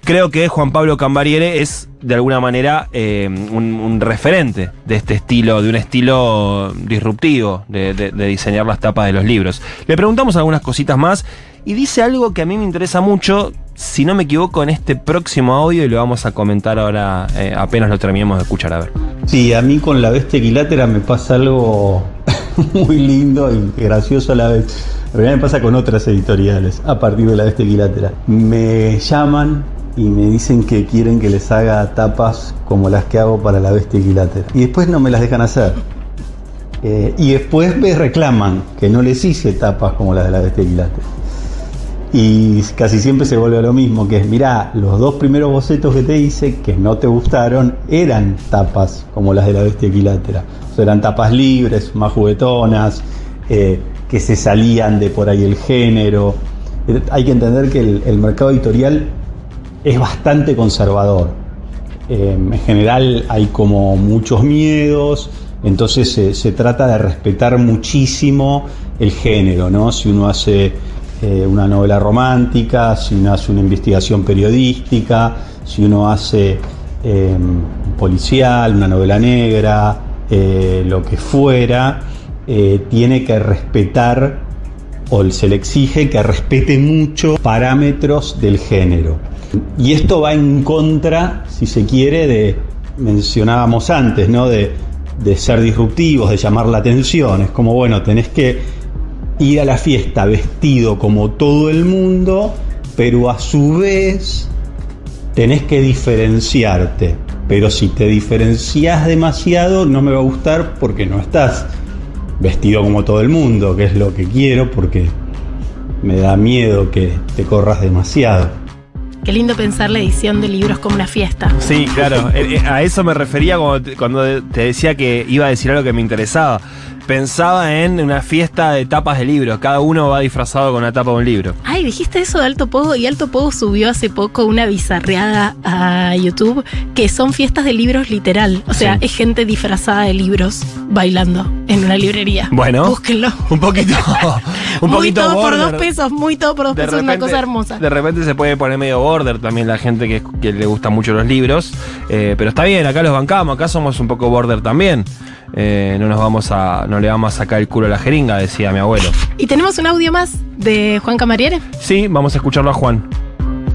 Creo que Juan Pablo Cambariere es de alguna manera eh, un, referente de este estilo, de un estilo disruptivo de, diseñar las tapas de los libros. Le preguntamos algunas cositas más y dice algo que a mí me interesa mucho, si no me equivoco, en este próximo audio y lo vamos a comentar ahora eh, apenas lo terminemos de escuchar. A ver. Sí, a mí con la bestia equilátera me pasa algo [laughs] muy lindo y gracioso a la vez. Realidad me pasa con otras editoriales a partir de la bestia equilátera. Me llaman y me dicen que quieren que les haga tapas como las que hago para la bestia equilátera. Y después no me las dejan hacer. Eh, y después me reclaman que no les hice tapas como las de la bestia equilátera. Y casi siempre se vuelve a lo mismo, que es, mirá, los dos primeros bocetos que te hice, que no te gustaron, eran tapas como las de la bestia equilátera. O sea, eran tapas libres, más juguetonas, eh, que se salían de por ahí el género. Eh, Hay que entender que el, el mercado editorial es bastante conservador. Eh, en general hay como muchos miedos, entonces se, trata de respetar muchísimo el género, ¿no? Si uno hace eh, una novela romántica, si uno hace una investigación periodística, si uno hace eh, un policial, una novela negra, eh, lo que fuera, eh, tiene que respetar o se le exige que respete mucho parámetros del género. Y esto va en contra, si se quiere, de, mencionábamos antes, ¿no? De, de ser disruptivos, de llamar la atención. Es como, bueno, tenés que ir a la fiesta vestido como todo el mundo, pero a su vez tenés que diferenciarte. Pero si te diferencias demasiado, no me va a gustar porque no estás vestido como todo el mundo, que es lo que quiero, porque me da miedo que te corras demasiado. Qué lindo pensar la edición de libros como una fiesta. Sí, claro. eh, eh, a eso me refería cuando te, decía que iba a decir algo que me interesaba. Pensaba en una fiesta de tapas de libros. Cada uno va disfrazado con una tapa de un libro. Ay, dijiste eso de Alto Pogo y Alto Pogo subió hace poco una bizarreada a YouTube que son fiestas de libros literal. O sea, Sí. es gente disfrazada de libros bailando en una librería. Bueno. Búsquenlo. Un poquito. [laughs] Un muy poquito todo por dos pesos, muy todo por dos De pesos, es una cosa hermosa. De repente se puede poner medio border también la gente que, que le gustan mucho los libros. Eh, pero está bien, acá los bancamos, acá somos un poco border también. Eh, no nos vamos a. no le vamos a sacar el culo a la jeringa, decía mi abuelo. Y tenemos un audio más de Juan Camariere. Sí, vamos a escucharlo a Juan.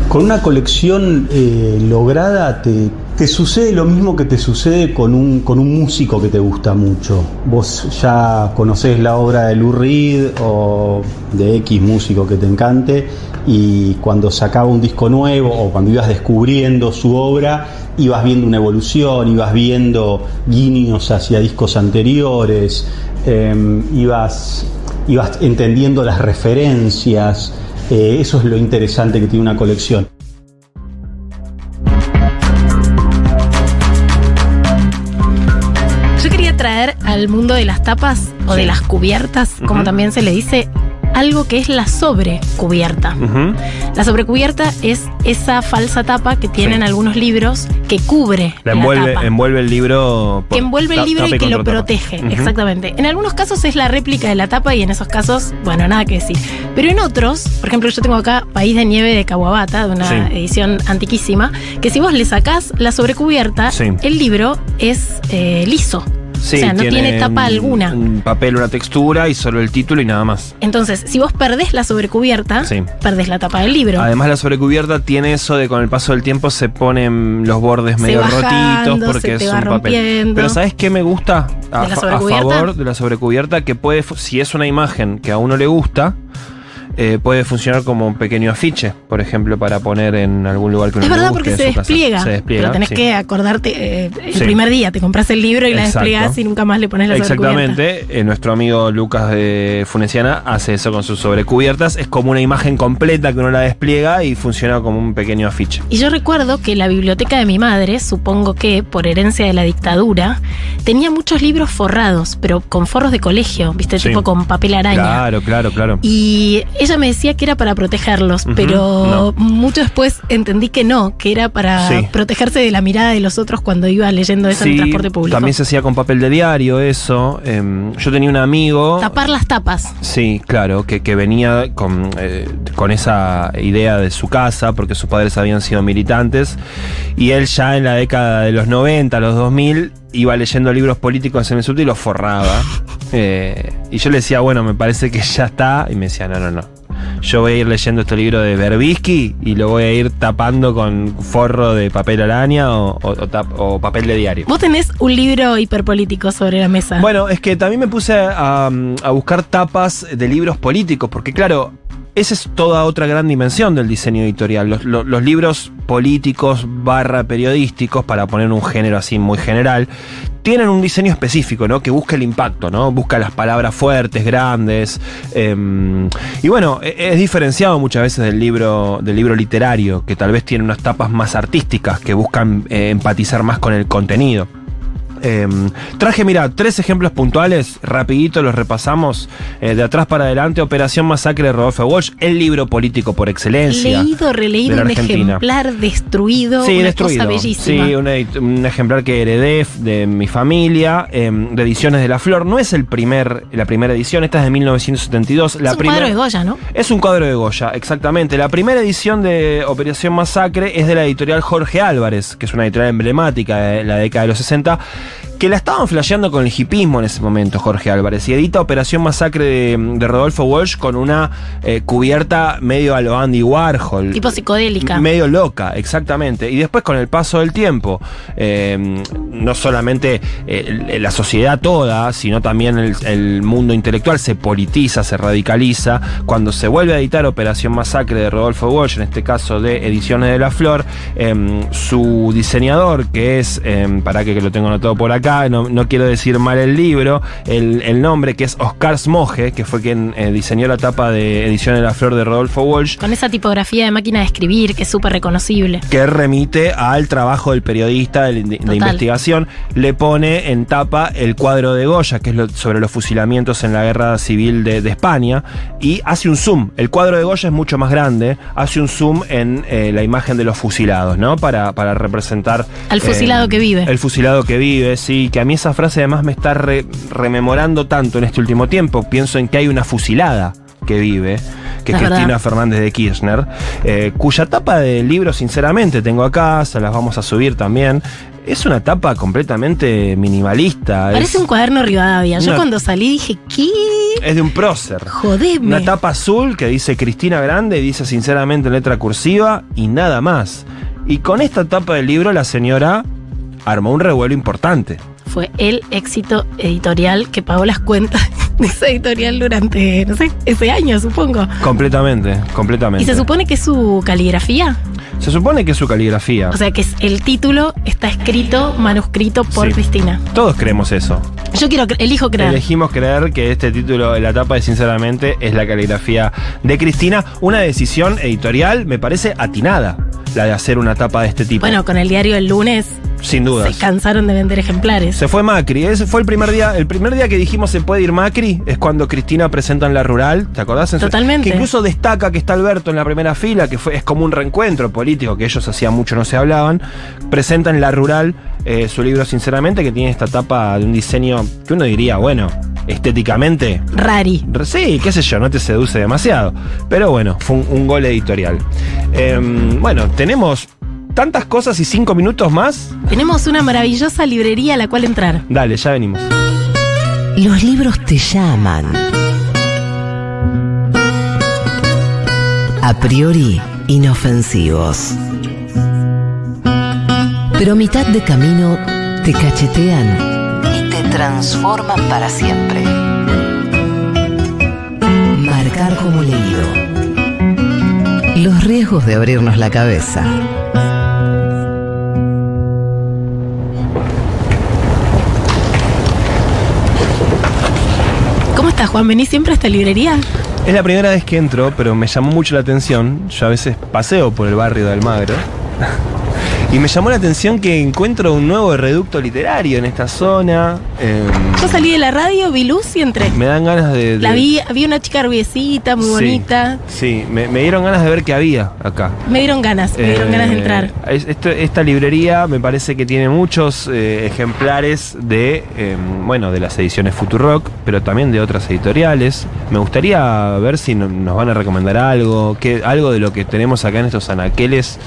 Con una colección eh, lograda te, te sucede lo mismo que te sucede con un, con un músico que te gusta mucho. Vos ya conocés la obra de Lou Reed o de X músico que te encante y cuando sacaba un disco nuevo o cuando ibas descubriendo su obra, ibas viendo una evolución, ibas viendo guiños hacia discos anteriores, eh, ibas, ibas entendiendo las referencias. Eh, eso es lo interesante que tiene una colección. Yo quería traer al mundo de las tapas o de las cubiertas, como también se le dice, algo que es la sobrecubierta. La sobrecubierta es esa falsa tapa que tienen Sí. algunos libros que cubre La la, envuelve, tapa. envuelve el libro. por- que envuelve el libro y que lo protege, exactamente. En algunos casos es la réplica de la tapa y en esos casos, bueno, nada que decir. Pero en otros, por ejemplo, yo tengo acá País de Nieve de Kawabata, de una Sí. edición antiquísima, que si vos le sacás la sobrecubierta, Sí. el libro es eh, liso. Sí, o sea, no tiene tapa un- alguna. Un papel, una textura y solo el título y nada más. Entonces, si vos perdés la sobrecubierta, Sí. perdés la tapa del libro. Además la sobrecubierta tiene eso de con el paso del tiempo se ponen los bordes Se medio bajando, rotitos porque es un papel. Pero ¿sabes qué me gusta? A, ¿De la fa- a favor de la sobrecubierta que puede, si es una imagen que a uno le gusta, eh, puede funcionar como un pequeño afiche, por ejemplo, para poner en algún lugar que uno Es verdad porque se despliega, Se despliega, pero tenés sí. que acordarte eh, el Sí. primer día, te compras el libro y la Exacto. desplegás y nunca más le pones la sobrecubierta. Exactamente, eh, nuestro amigo Lucas de Funeciana hace eso con sus sobrecubiertas. Es como una imagen completa que uno la despliega y funciona como un pequeño afiche. Y yo recuerdo que la biblioteca de mi madre, supongo que por herencia de la dictadura, tenía muchos libros forrados, pero con forros de colegio, viste, Sí. tipo con papel araña. Claro, claro, claro. Y ella me decía que era para protegerlos, pero mucho después entendí que no, que era para Sí. protegerse de la mirada de los otros cuando iba leyendo eso en el Sí, transporte público. También se hacía con papel de diario eso. Em, yo tenía un amigo. Tapar las tapas. Sí, claro, que, que venía con, eh, con esa idea de su casa, porque sus padres habían sido militantes, y él ya en la década de los 90, los 2000, iba leyendo libros políticos en el subte y los forraba. Eh, y yo le decía, bueno, me parece que ya está, y me decía, no, no, no. Yo voy a ir leyendo este libro de Berbisky y lo voy a ir tapando con forro de papel araña o, o- o tap- o papel de diario. Vos tenés un libro hiperpolítico sobre la mesa. Bueno, es que también me puse a, a buscar tapas de libros políticos, porque claro, esa es toda otra gran dimensión del diseño editorial. Los, lo- los libros políticos barra periodísticos, para poner un género así muy general, tienen un diseño específico, ¿no? Que busca el impacto, ¿no? Busca las palabras fuertes, grandes. em, y bueno, e- es diferenciado muchas veces del libro, del libro literario, que tal vez tiene unas tapas más artísticas, que buscan eh, empatizar más con el contenido. Em, traje, mira, tres ejemplos puntuales, rapidito los repasamos, eh, de atrás para adelante, Operación Masacre de Rodolfo Walsh, el libro político por excelencia. Leído, releído, un ejemplar destruido, Sí, una destruido. cosa bellísima. Sí, un, ejemplar que heredé de mi familia, em, de Ediciones de la Flor. No es el primer, la primera edición, esta es de 1972. La es un cuadro de Goya, ¿no? es un cuadro de Goya, exactamente. La primera edición de Operación Masacre es de la editorial Jorge Álvarez, que es una editorial emblemática de la década de los 60, que la estaban flasheando con el hipismo en ese momento, Jorge Álvarez, y edita Operación Masacre de, de Rodolfo Walsh con una eh, cubierta medio a lo Andy Warhol. Tipo psicodélica. Medio loca, exactamente. Y después con el paso del tiempo, eh, no solamente eh, la sociedad toda, sino también el, el mundo intelectual se politiza, se radicaliza. Cuando se vuelve a editar Operación Masacre de Rodolfo Walsh, en este caso de Ediciones de la Flor, eh, su diseñador, que es, eh, para que, que lo tengo anotado por acá, no, no quiero decir mal el libro, el, el nombre que es Oscar Smoge, que fue quien eh, diseñó la tapa de Ediciones de la Flor de Rodolfo Walsh, Con esa tipografía de máquina de escribir que es súper reconocible. que remite al trabajo del periodista de, de- de Total. investigación, le pone en tapa el cuadro de Goya, que es lo- sobre los fusilamientos en la guerra civil de, de España, y hace un zoom. El cuadro de Goya es mucho más grande, hace un zoom en eh, la imagen de los fusilados, ¿no? Para, para representar... Al fusilado que vive. El fusilado que vive, sí, que a mí esa frase además me está re- rememorando tanto en este último tiempo. Pienso en que hay una fusilada que vive, que es Es verdad. Cristina Fernández de Kirchner, eh, cuya tapa del libro, sinceramente, tengo acá, se las vamos a subir también. Es una tapa completamente minimalista. Parece es, un cuaderno Rivadavia. Yo una- cuando salí dije, ¿qué? es de un prócer. Jodeme. Una tapa azul que dice Cristina Grande, dice sinceramente en letra cursiva y nada más. Y con esta tapa del libro la señora armó un revuelo importante. Fue el éxito editorial que pagó las cuentas [laughs] de esa editorial durante, no sé, ese año, supongo. Completamente, completamente. Y se supone que es su caligrafía. Se supone que es su caligrafía. O sea que es- el título está escrito, manuscrito por Sí. Cristina. Todos creemos eso. Yo quiero, elijo creer. Elegimos creer que este título la tapa de Sinceramente es la caligrafía de Cristina. Una decisión editorial, me parece, atinada, la de hacer una tapa de este tipo. Bueno, con el diario El Lunes Sin dudas. se cansaron de vender ejemplares. Se fue Macri, ese fue el primer día, el primer día que dijimos se puede ir Macri, es cuando Cristina presenta en la rural, ¿te acordás? En su- Totalmente. Que incluso destaca que está Alberto en la primera fila, que fue, es como un reencuentro político, que ellos hacían mucho, no se hablaban. Presenta en la rural eh, su libro Sinceramente, que tiene esta tapa de un diseño que uno diría, bueno, estéticamente Rari. Sí, qué sé yo, no te seduce demasiado. Pero bueno, fue un, un gol editorial. Em, bueno, tenemos tantas cosas y cinco minutos más. Tenemos una maravillosa librería a la cual entrar. Dale, ya venimos. Los libros te llaman. A priori, inofensivos. Pero a mitad de camino te cachetean transforman para siempre. Marcar como leído. Los riesgos de abrirnos la cabeza. ¿Cómo estás, Juan? ¿Venís siempre a esta librería? Es la primera vez que entro, pero me llamó mucho la atención. Yo a veces paseo por el barrio de Almagro. Y me llamó la atención que encuentro un nuevo reducto literario en esta zona. Em, Yo salí de la radio, vi luz y entré. me dan ganas de. de- La vi, había una chica rubiecita, muy Sí, bonita. Sí, me, me dieron ganas de ver qué había acá. Me dieron ganas, me dieron Eh, ganas de entrar. es- esto- esta librería me parece que tiene muchos eh, ejemplares de, eh, bueno, de las ediciones Futurock, pero también de otras editoriales. Me gustaría ver si no- nos van a recomendar algo, que, algo de lo que tenemos acá en estos anaqueles.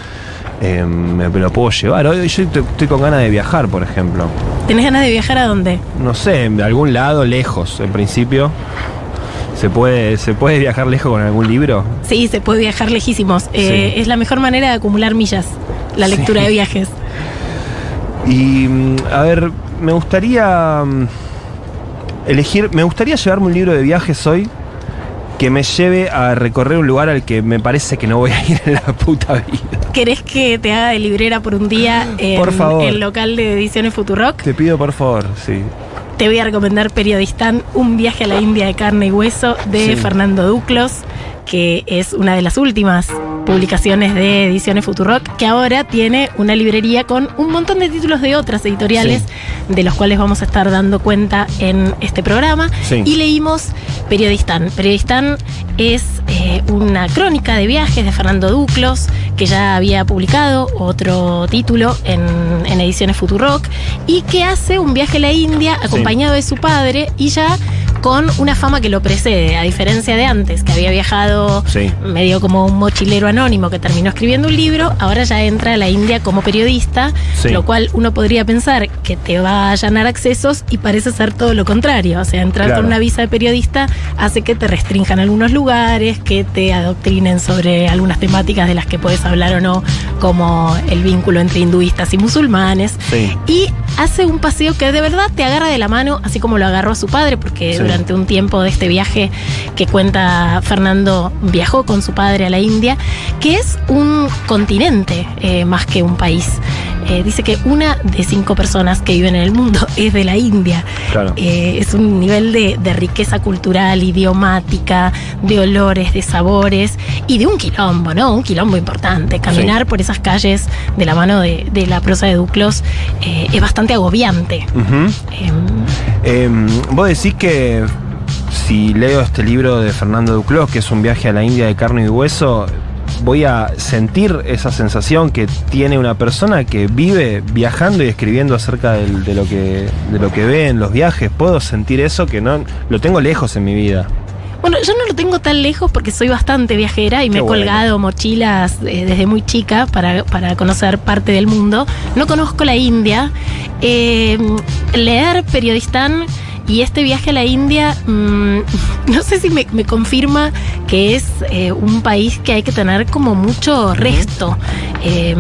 Eh, me, me lo puedo llevar. Hoy yo estoy, estoy con ganas de viajar, por ejemplo. ¿Tenés ganas de viajar a dónde? No sé, de algún lado, lejos, en principio. ¿Se puede, ¿Se puede viajar lejos con algún libro? Sí, se puede viajar lejísimos. Eh, Sí. Es la mejor manera de acumular millas, la Sí. lectura de viajes. [laughs] Y mm, a ver, me gustaría mm, elegir, me gustaría llevarme un libro de viajes hoy que me lleve a recorrer un lugar al que me parece que no voy a [laughs] ir en la puta vida. ¿Querés que te haga de librera por un día en Por favor. el local de ediciones Futurock? Te pido por favor, sí. Te voy a recomendar Periodistán, un viaje a la India de carne y hueso de Sí. Fernando Duclos, que es una de las últimas publicaciones de Ediciones Futurock, que ahora tiene una librería con un montón de títulos de otras editoriales, de los cuales vamos a estar dando cuenta en este programa. Sí. Y leímos Periodistán. Periodistán es eh, una crónica de viajes de Fernando Duclos, que ya había publicado otro título en, en Ediciones Futurock, y que hace un viaje a la India acompañado de su padre y ya con una fama que lo precede, a diferencia de antes, que había viajado Sí. medio como un mochilero anónimo que terminó escribiendo un libro, ahora ya entra a la India como periodista, Sí. lo cual uno podría pensar que te va a allanar accesos y parece ser todo lo contrario. O sea, entrar Claro. con una visa de periodista hace que te restrinjan algunos lugares, que te adoctrinen sobre algunas temáticas de las que puedes hablar o no, como el vínculo entre hinduistas y musulmanes. Sí. Y hace un paseo que de verdad te agarra de la mano, así como lo agarró a su padre, porque durante un tiempo de este viaje que cuenta Fernando, viajó con su padre a la India, que es un continente eh, más que un país. Eh, dice que una de cinco personas que viven en el mundo [laughs] es de la India. Claro. Eh, es un nivel de, de riqueza cultural, idiomática, de olores, de sabores y de un quilombo, ¿no? Un quilombo importante. Caminar por esas calles de la mano de, de la prosa de Duclos eh, es bastante agobiante. Em, Em, vos decís que si leo este libro de Fernando Duclos, que es un viaje a la India de carne y hueso, voy a sentir esa sensación que tiene una persona que vive viajando y escribiendo acerca del- de, lo que, de lo que ve en los viajes. Puedo sentir eso que no lo tengo lejos en mi vida. Bueno, yo no lo tengo tan lejos porque soy bastante viajera y me Qué he bueno. colgado mochilas eh, desde muy chica para, para conocer parte del mundo. No conozco la India. Eh, leer Periodistán y este viaje a la India, mm, [laughs] no sé si me, me confirma que es eh, un país que hay que tener como mucho resto eh,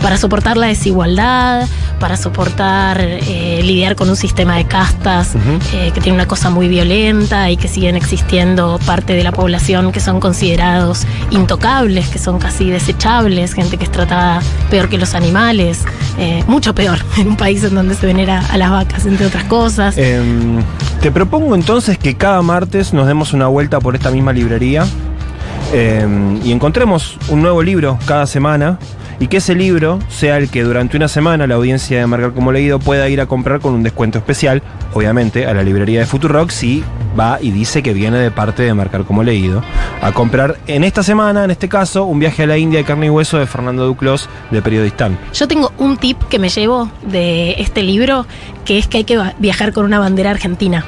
para soportar la desigualdad, para soportar eh, lidiar con un sistema de castas eh, que tiene una cosa muy violenta y que siguen existiendo parte de la población que son considerados intocables, que son casi desechables, gente que es tratada peor que los animales, mucho peor [laughs] en un país en donde se venera a las vacas, entre otras cosas. Em, te propongo entonces que cada martes nos demos una vuelta por esta misma librería em, y encontremos un nuevo libro cada semana. Y que ese libro sea el que durante una semana la audiencia de Marcar como Leído pueda ir a comprar con un descuento especial, obviamente, a la librería de Futurock si va y dice que viene de parte de Marcar como Leído a comprar en esta semana, en este caso, un viaje a la India de carne y hueso de Fernando Duclos de Periodistán. Yo tengo un tip que me llevo de este libro, que es que hay que viajar con una bandera argentina.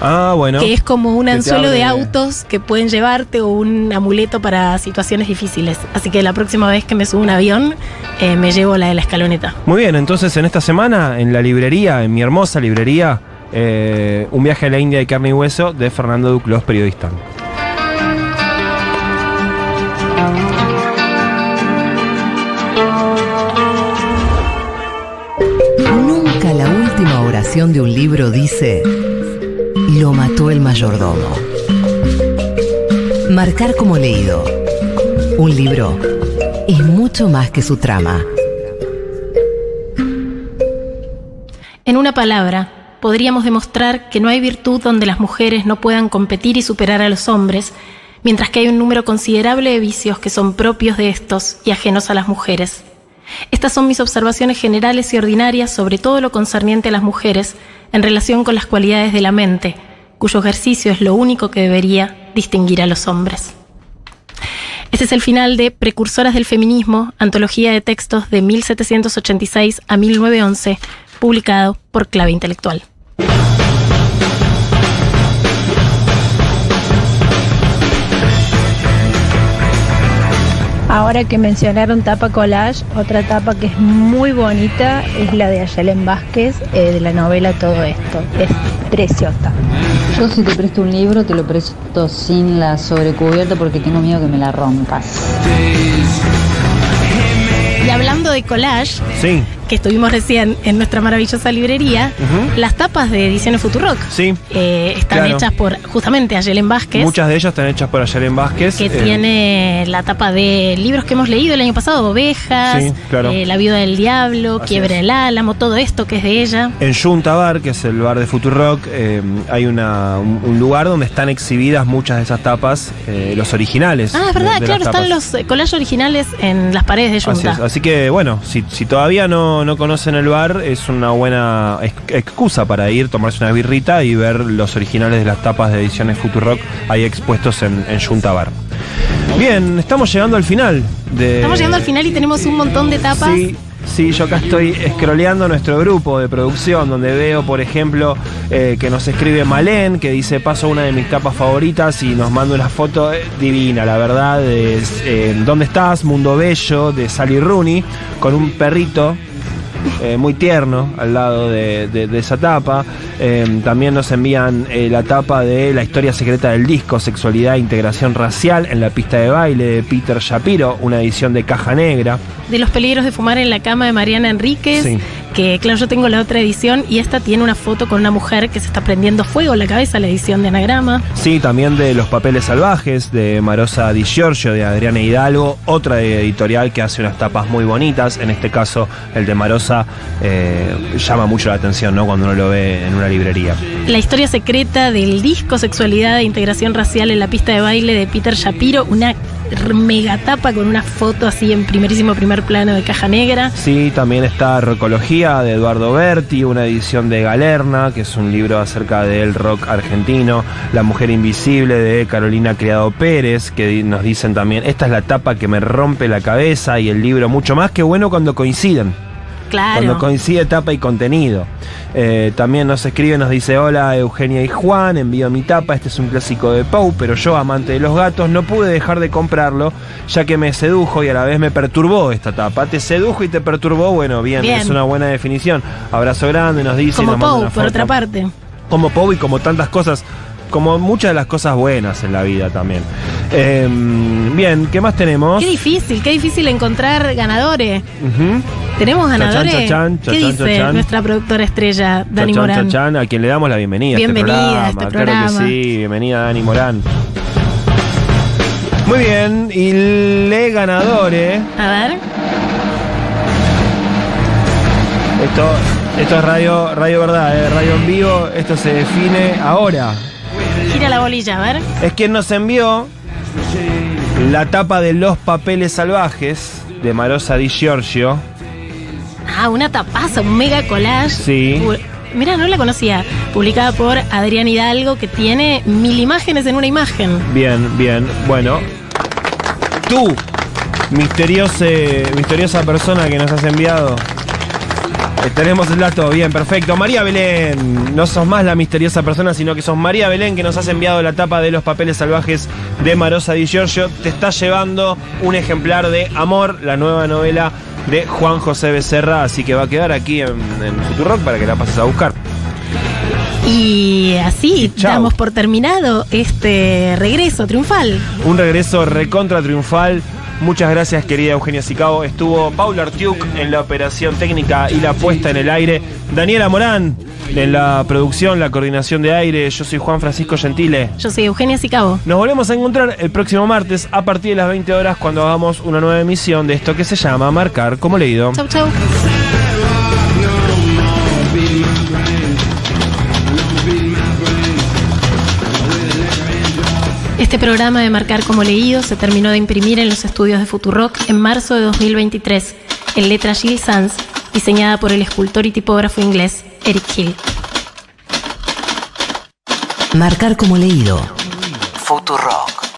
Ah, bueno. que es como un anzuelo de autos que pueden llevarte o un amuleto para situaciones difíciles. Así que la próxima vez que me subo a un avión, eh, me llevo la de la escaloneta. Muy bien, entonces en esta semana, en la librería, en mi hermosa librería, eh, un viaje a la India de carne y hueso de Fernando Duclos, periodista. Nunca la última oración de un libro dice, lo mató el mayordomo. Marcar como leído. Un libro es mucho más que su trama. En una palabra, podríamos demostrar que no hay virtud donde las mujeres no puedan competir y superar a los hombres, mientras que hay un número considerable de vicios que son propios de estos y ajenos a las mujeres. Estas son mis observaciones generales y ordinarias sobre todo lo concerniente a las mujeres en relación con las cualidades de la mente, cuyo ejercicio es lo único que debería distinguir a los hombres. Este es el final de Precursoras del Feminismo, antología de textos de 1786 a 1911, publicado por Clave Intelectual. Ahora que mencionaron tapa collage, otra tapa que es muy bonita es la de Ayelen Vázquez eh, de la novela Todo Esto. Es preciosa. Yo si te presto un libro te lo presto sin la sobrecubierta porque tengo miedo que me la rompas. Y hablando de collage, Sí, que estuvimos recién en nuestra maravillosa librería, las tapas de Ediciones Futurock sí. eh, están Claro. hechas por justamente Ayelen Vázquez. Muchas de ellas están hechas por Ayelen Vázquez. que eh, tiene la tapa de libros que hemos leído el año pasado, Ovejas, Sí, claro. eh, La viuda del diablo, Así Quiebre es. el álamo, todo esto que es de ella. En Junta Bar, que es el bar de Futurock, eh, hay una, un, un lugar donde están exhibidas muchas de esas tapas, los originales. Ah, es verdad, de claro, están los collages originales en las paredes de Así, Junta. es. Así que bueno, si, si todavía no, no conocen el bar, es una buena ex- excusa para ir, tomarse una birrita y ver los originales de las tapas de ediciones Futurock ahí expuestos en, en Junta Bar. Bien, estamos llegando al final de. Estamos llegando al final y tenemos un montón de tapas. Sí, sí, yo acá estoy scrolleando nuestro grupo de producción, donde veo, por ejemplo, eh, que nos escribe Malén, que dice, paso una de mis tapas favoritas y nos manda una foto eh, divina, la verdad, de eh, ¿Dónde estás? Mundo Bello, de Sally Rooney, con un perrito. Eh, muy tierno al lado de, de- de esa tapa. Eh, también nos envían eh, la tapa de La historia secreta del disco, Sexualidad e Integración Racial en la pista de baile de Peter Shapiro, una edición de caja negra. De los peligros de fumar en la cama de Mariana Enríquez. Sí. Que claro, yo tengo la otra edición y esta tiene una foto con una mujer que se está prendiendo fuego en la cabeza, la edición de anagrama. Sí, también de Los Papeles Salvajes, de Marosa Di Giorgio, de Adriana Hidalgo, otra editorial que hace unas tapas muy bonitas. En este caso, el de Marosa eh, llama mucho la atención, ¿no? Cuando uno lo ve en una librería. La historia secreta del disco Sexualidad e Integración Racial en la pista de baile de Peter Shapiro, una mega tapa con una foto así en primerísimo primer plano de caja negra. Sí, también está Rocología de Eduardo Berti, una edición de Galerna, que es un libro acerca del rock argentino. La Mujer Invisible de Carolina Criado Pérez, que nos dicen también, esta es la tapa que me rompe la cabeza y el libro mucho más que bueno cuando coinciden. Claro. Cuando coincide tapa y contenido. Eh, también nos escribe, nos dice, hola Eugenia y Juan, envío mi tapa, este es un clásico de Pau, pero yo, amante de los gatos, no pude dejar de comprarlo, ya que me sedujo y a la vez me perturbó esta tapa. Te sedujo y te perturbó, bueno, bien, Bien. es una buena definición. Abrazo grande, nos dice. Como nos una por otra parte. Como Pau y como tantas cosas, como muchas de las cosas buenas en la vida también. Eh, bien, ¿qué más tenemos? Qué difícil, qué difícil encontrar ganadores. ¿Tenemos Chachán, ganadores? chachán, ¿Qué dice nuestra productora estrella, Dani Morán? a quien le damos la bienvenida. Bienvenida a a este este programa. Claro que sí, bienvenida Dani Morán. Muy bien, y le ganadores. A ver. Esto, esto es radio, radio verdad, eh, radio en vivo. Esto se define ahora. Gira la bolilla, a ver. Es quien nos envió la tapa de los papeles salvajes de Marosa Di Giorgio. Ah, una tapaza, un mega collage. Sí. Mira, no la conocía. Publicada por Adrián Hidalgo, que tiene mil imágenes en una imagen. Bien, bien. Bueno. Tú, misteriosa, misteriosa persona que nos has enviado. Eh, Tenemos el dato, bien, perfecto. María Belén, no sos más la misteriosa persona, sino que sos María Belén que nos has enviado la tapa de los papeles salvajes de Marosa Di Giorgio. Te está llevando un ejemplar de Amor, la nueva novela de Juan José Becerra, así que va a quedar aquí en, en Futurock para que la pases a buscar. Y así chau. damos por terminado este regreso triunfal. Un regreso recontra triunfal. Muchas gracias, querida Eugenia Sicao. Estuvo Paula Artiuk en la operación técnica y la puesta en el aire. Daniela Morán en la producción, la coordinación de aire. Yo soy Juan Francisco Gentile. Yo soy Eugenia Sicabo. Nos volvemos a encontrar el próximo martes a partir de las 20 horas cuando hagamos una nueva emisión de esto que se llama Marcar como leído. Chau, chau. Este programa de Marcar como Leído se terminó de imprimir en los estudios de Futurock en marzo de 2023, en letra Gil Sanz, diseñada por el escultor y tipógrafo inglés Eric Hill. Marcar como leído. Futurock.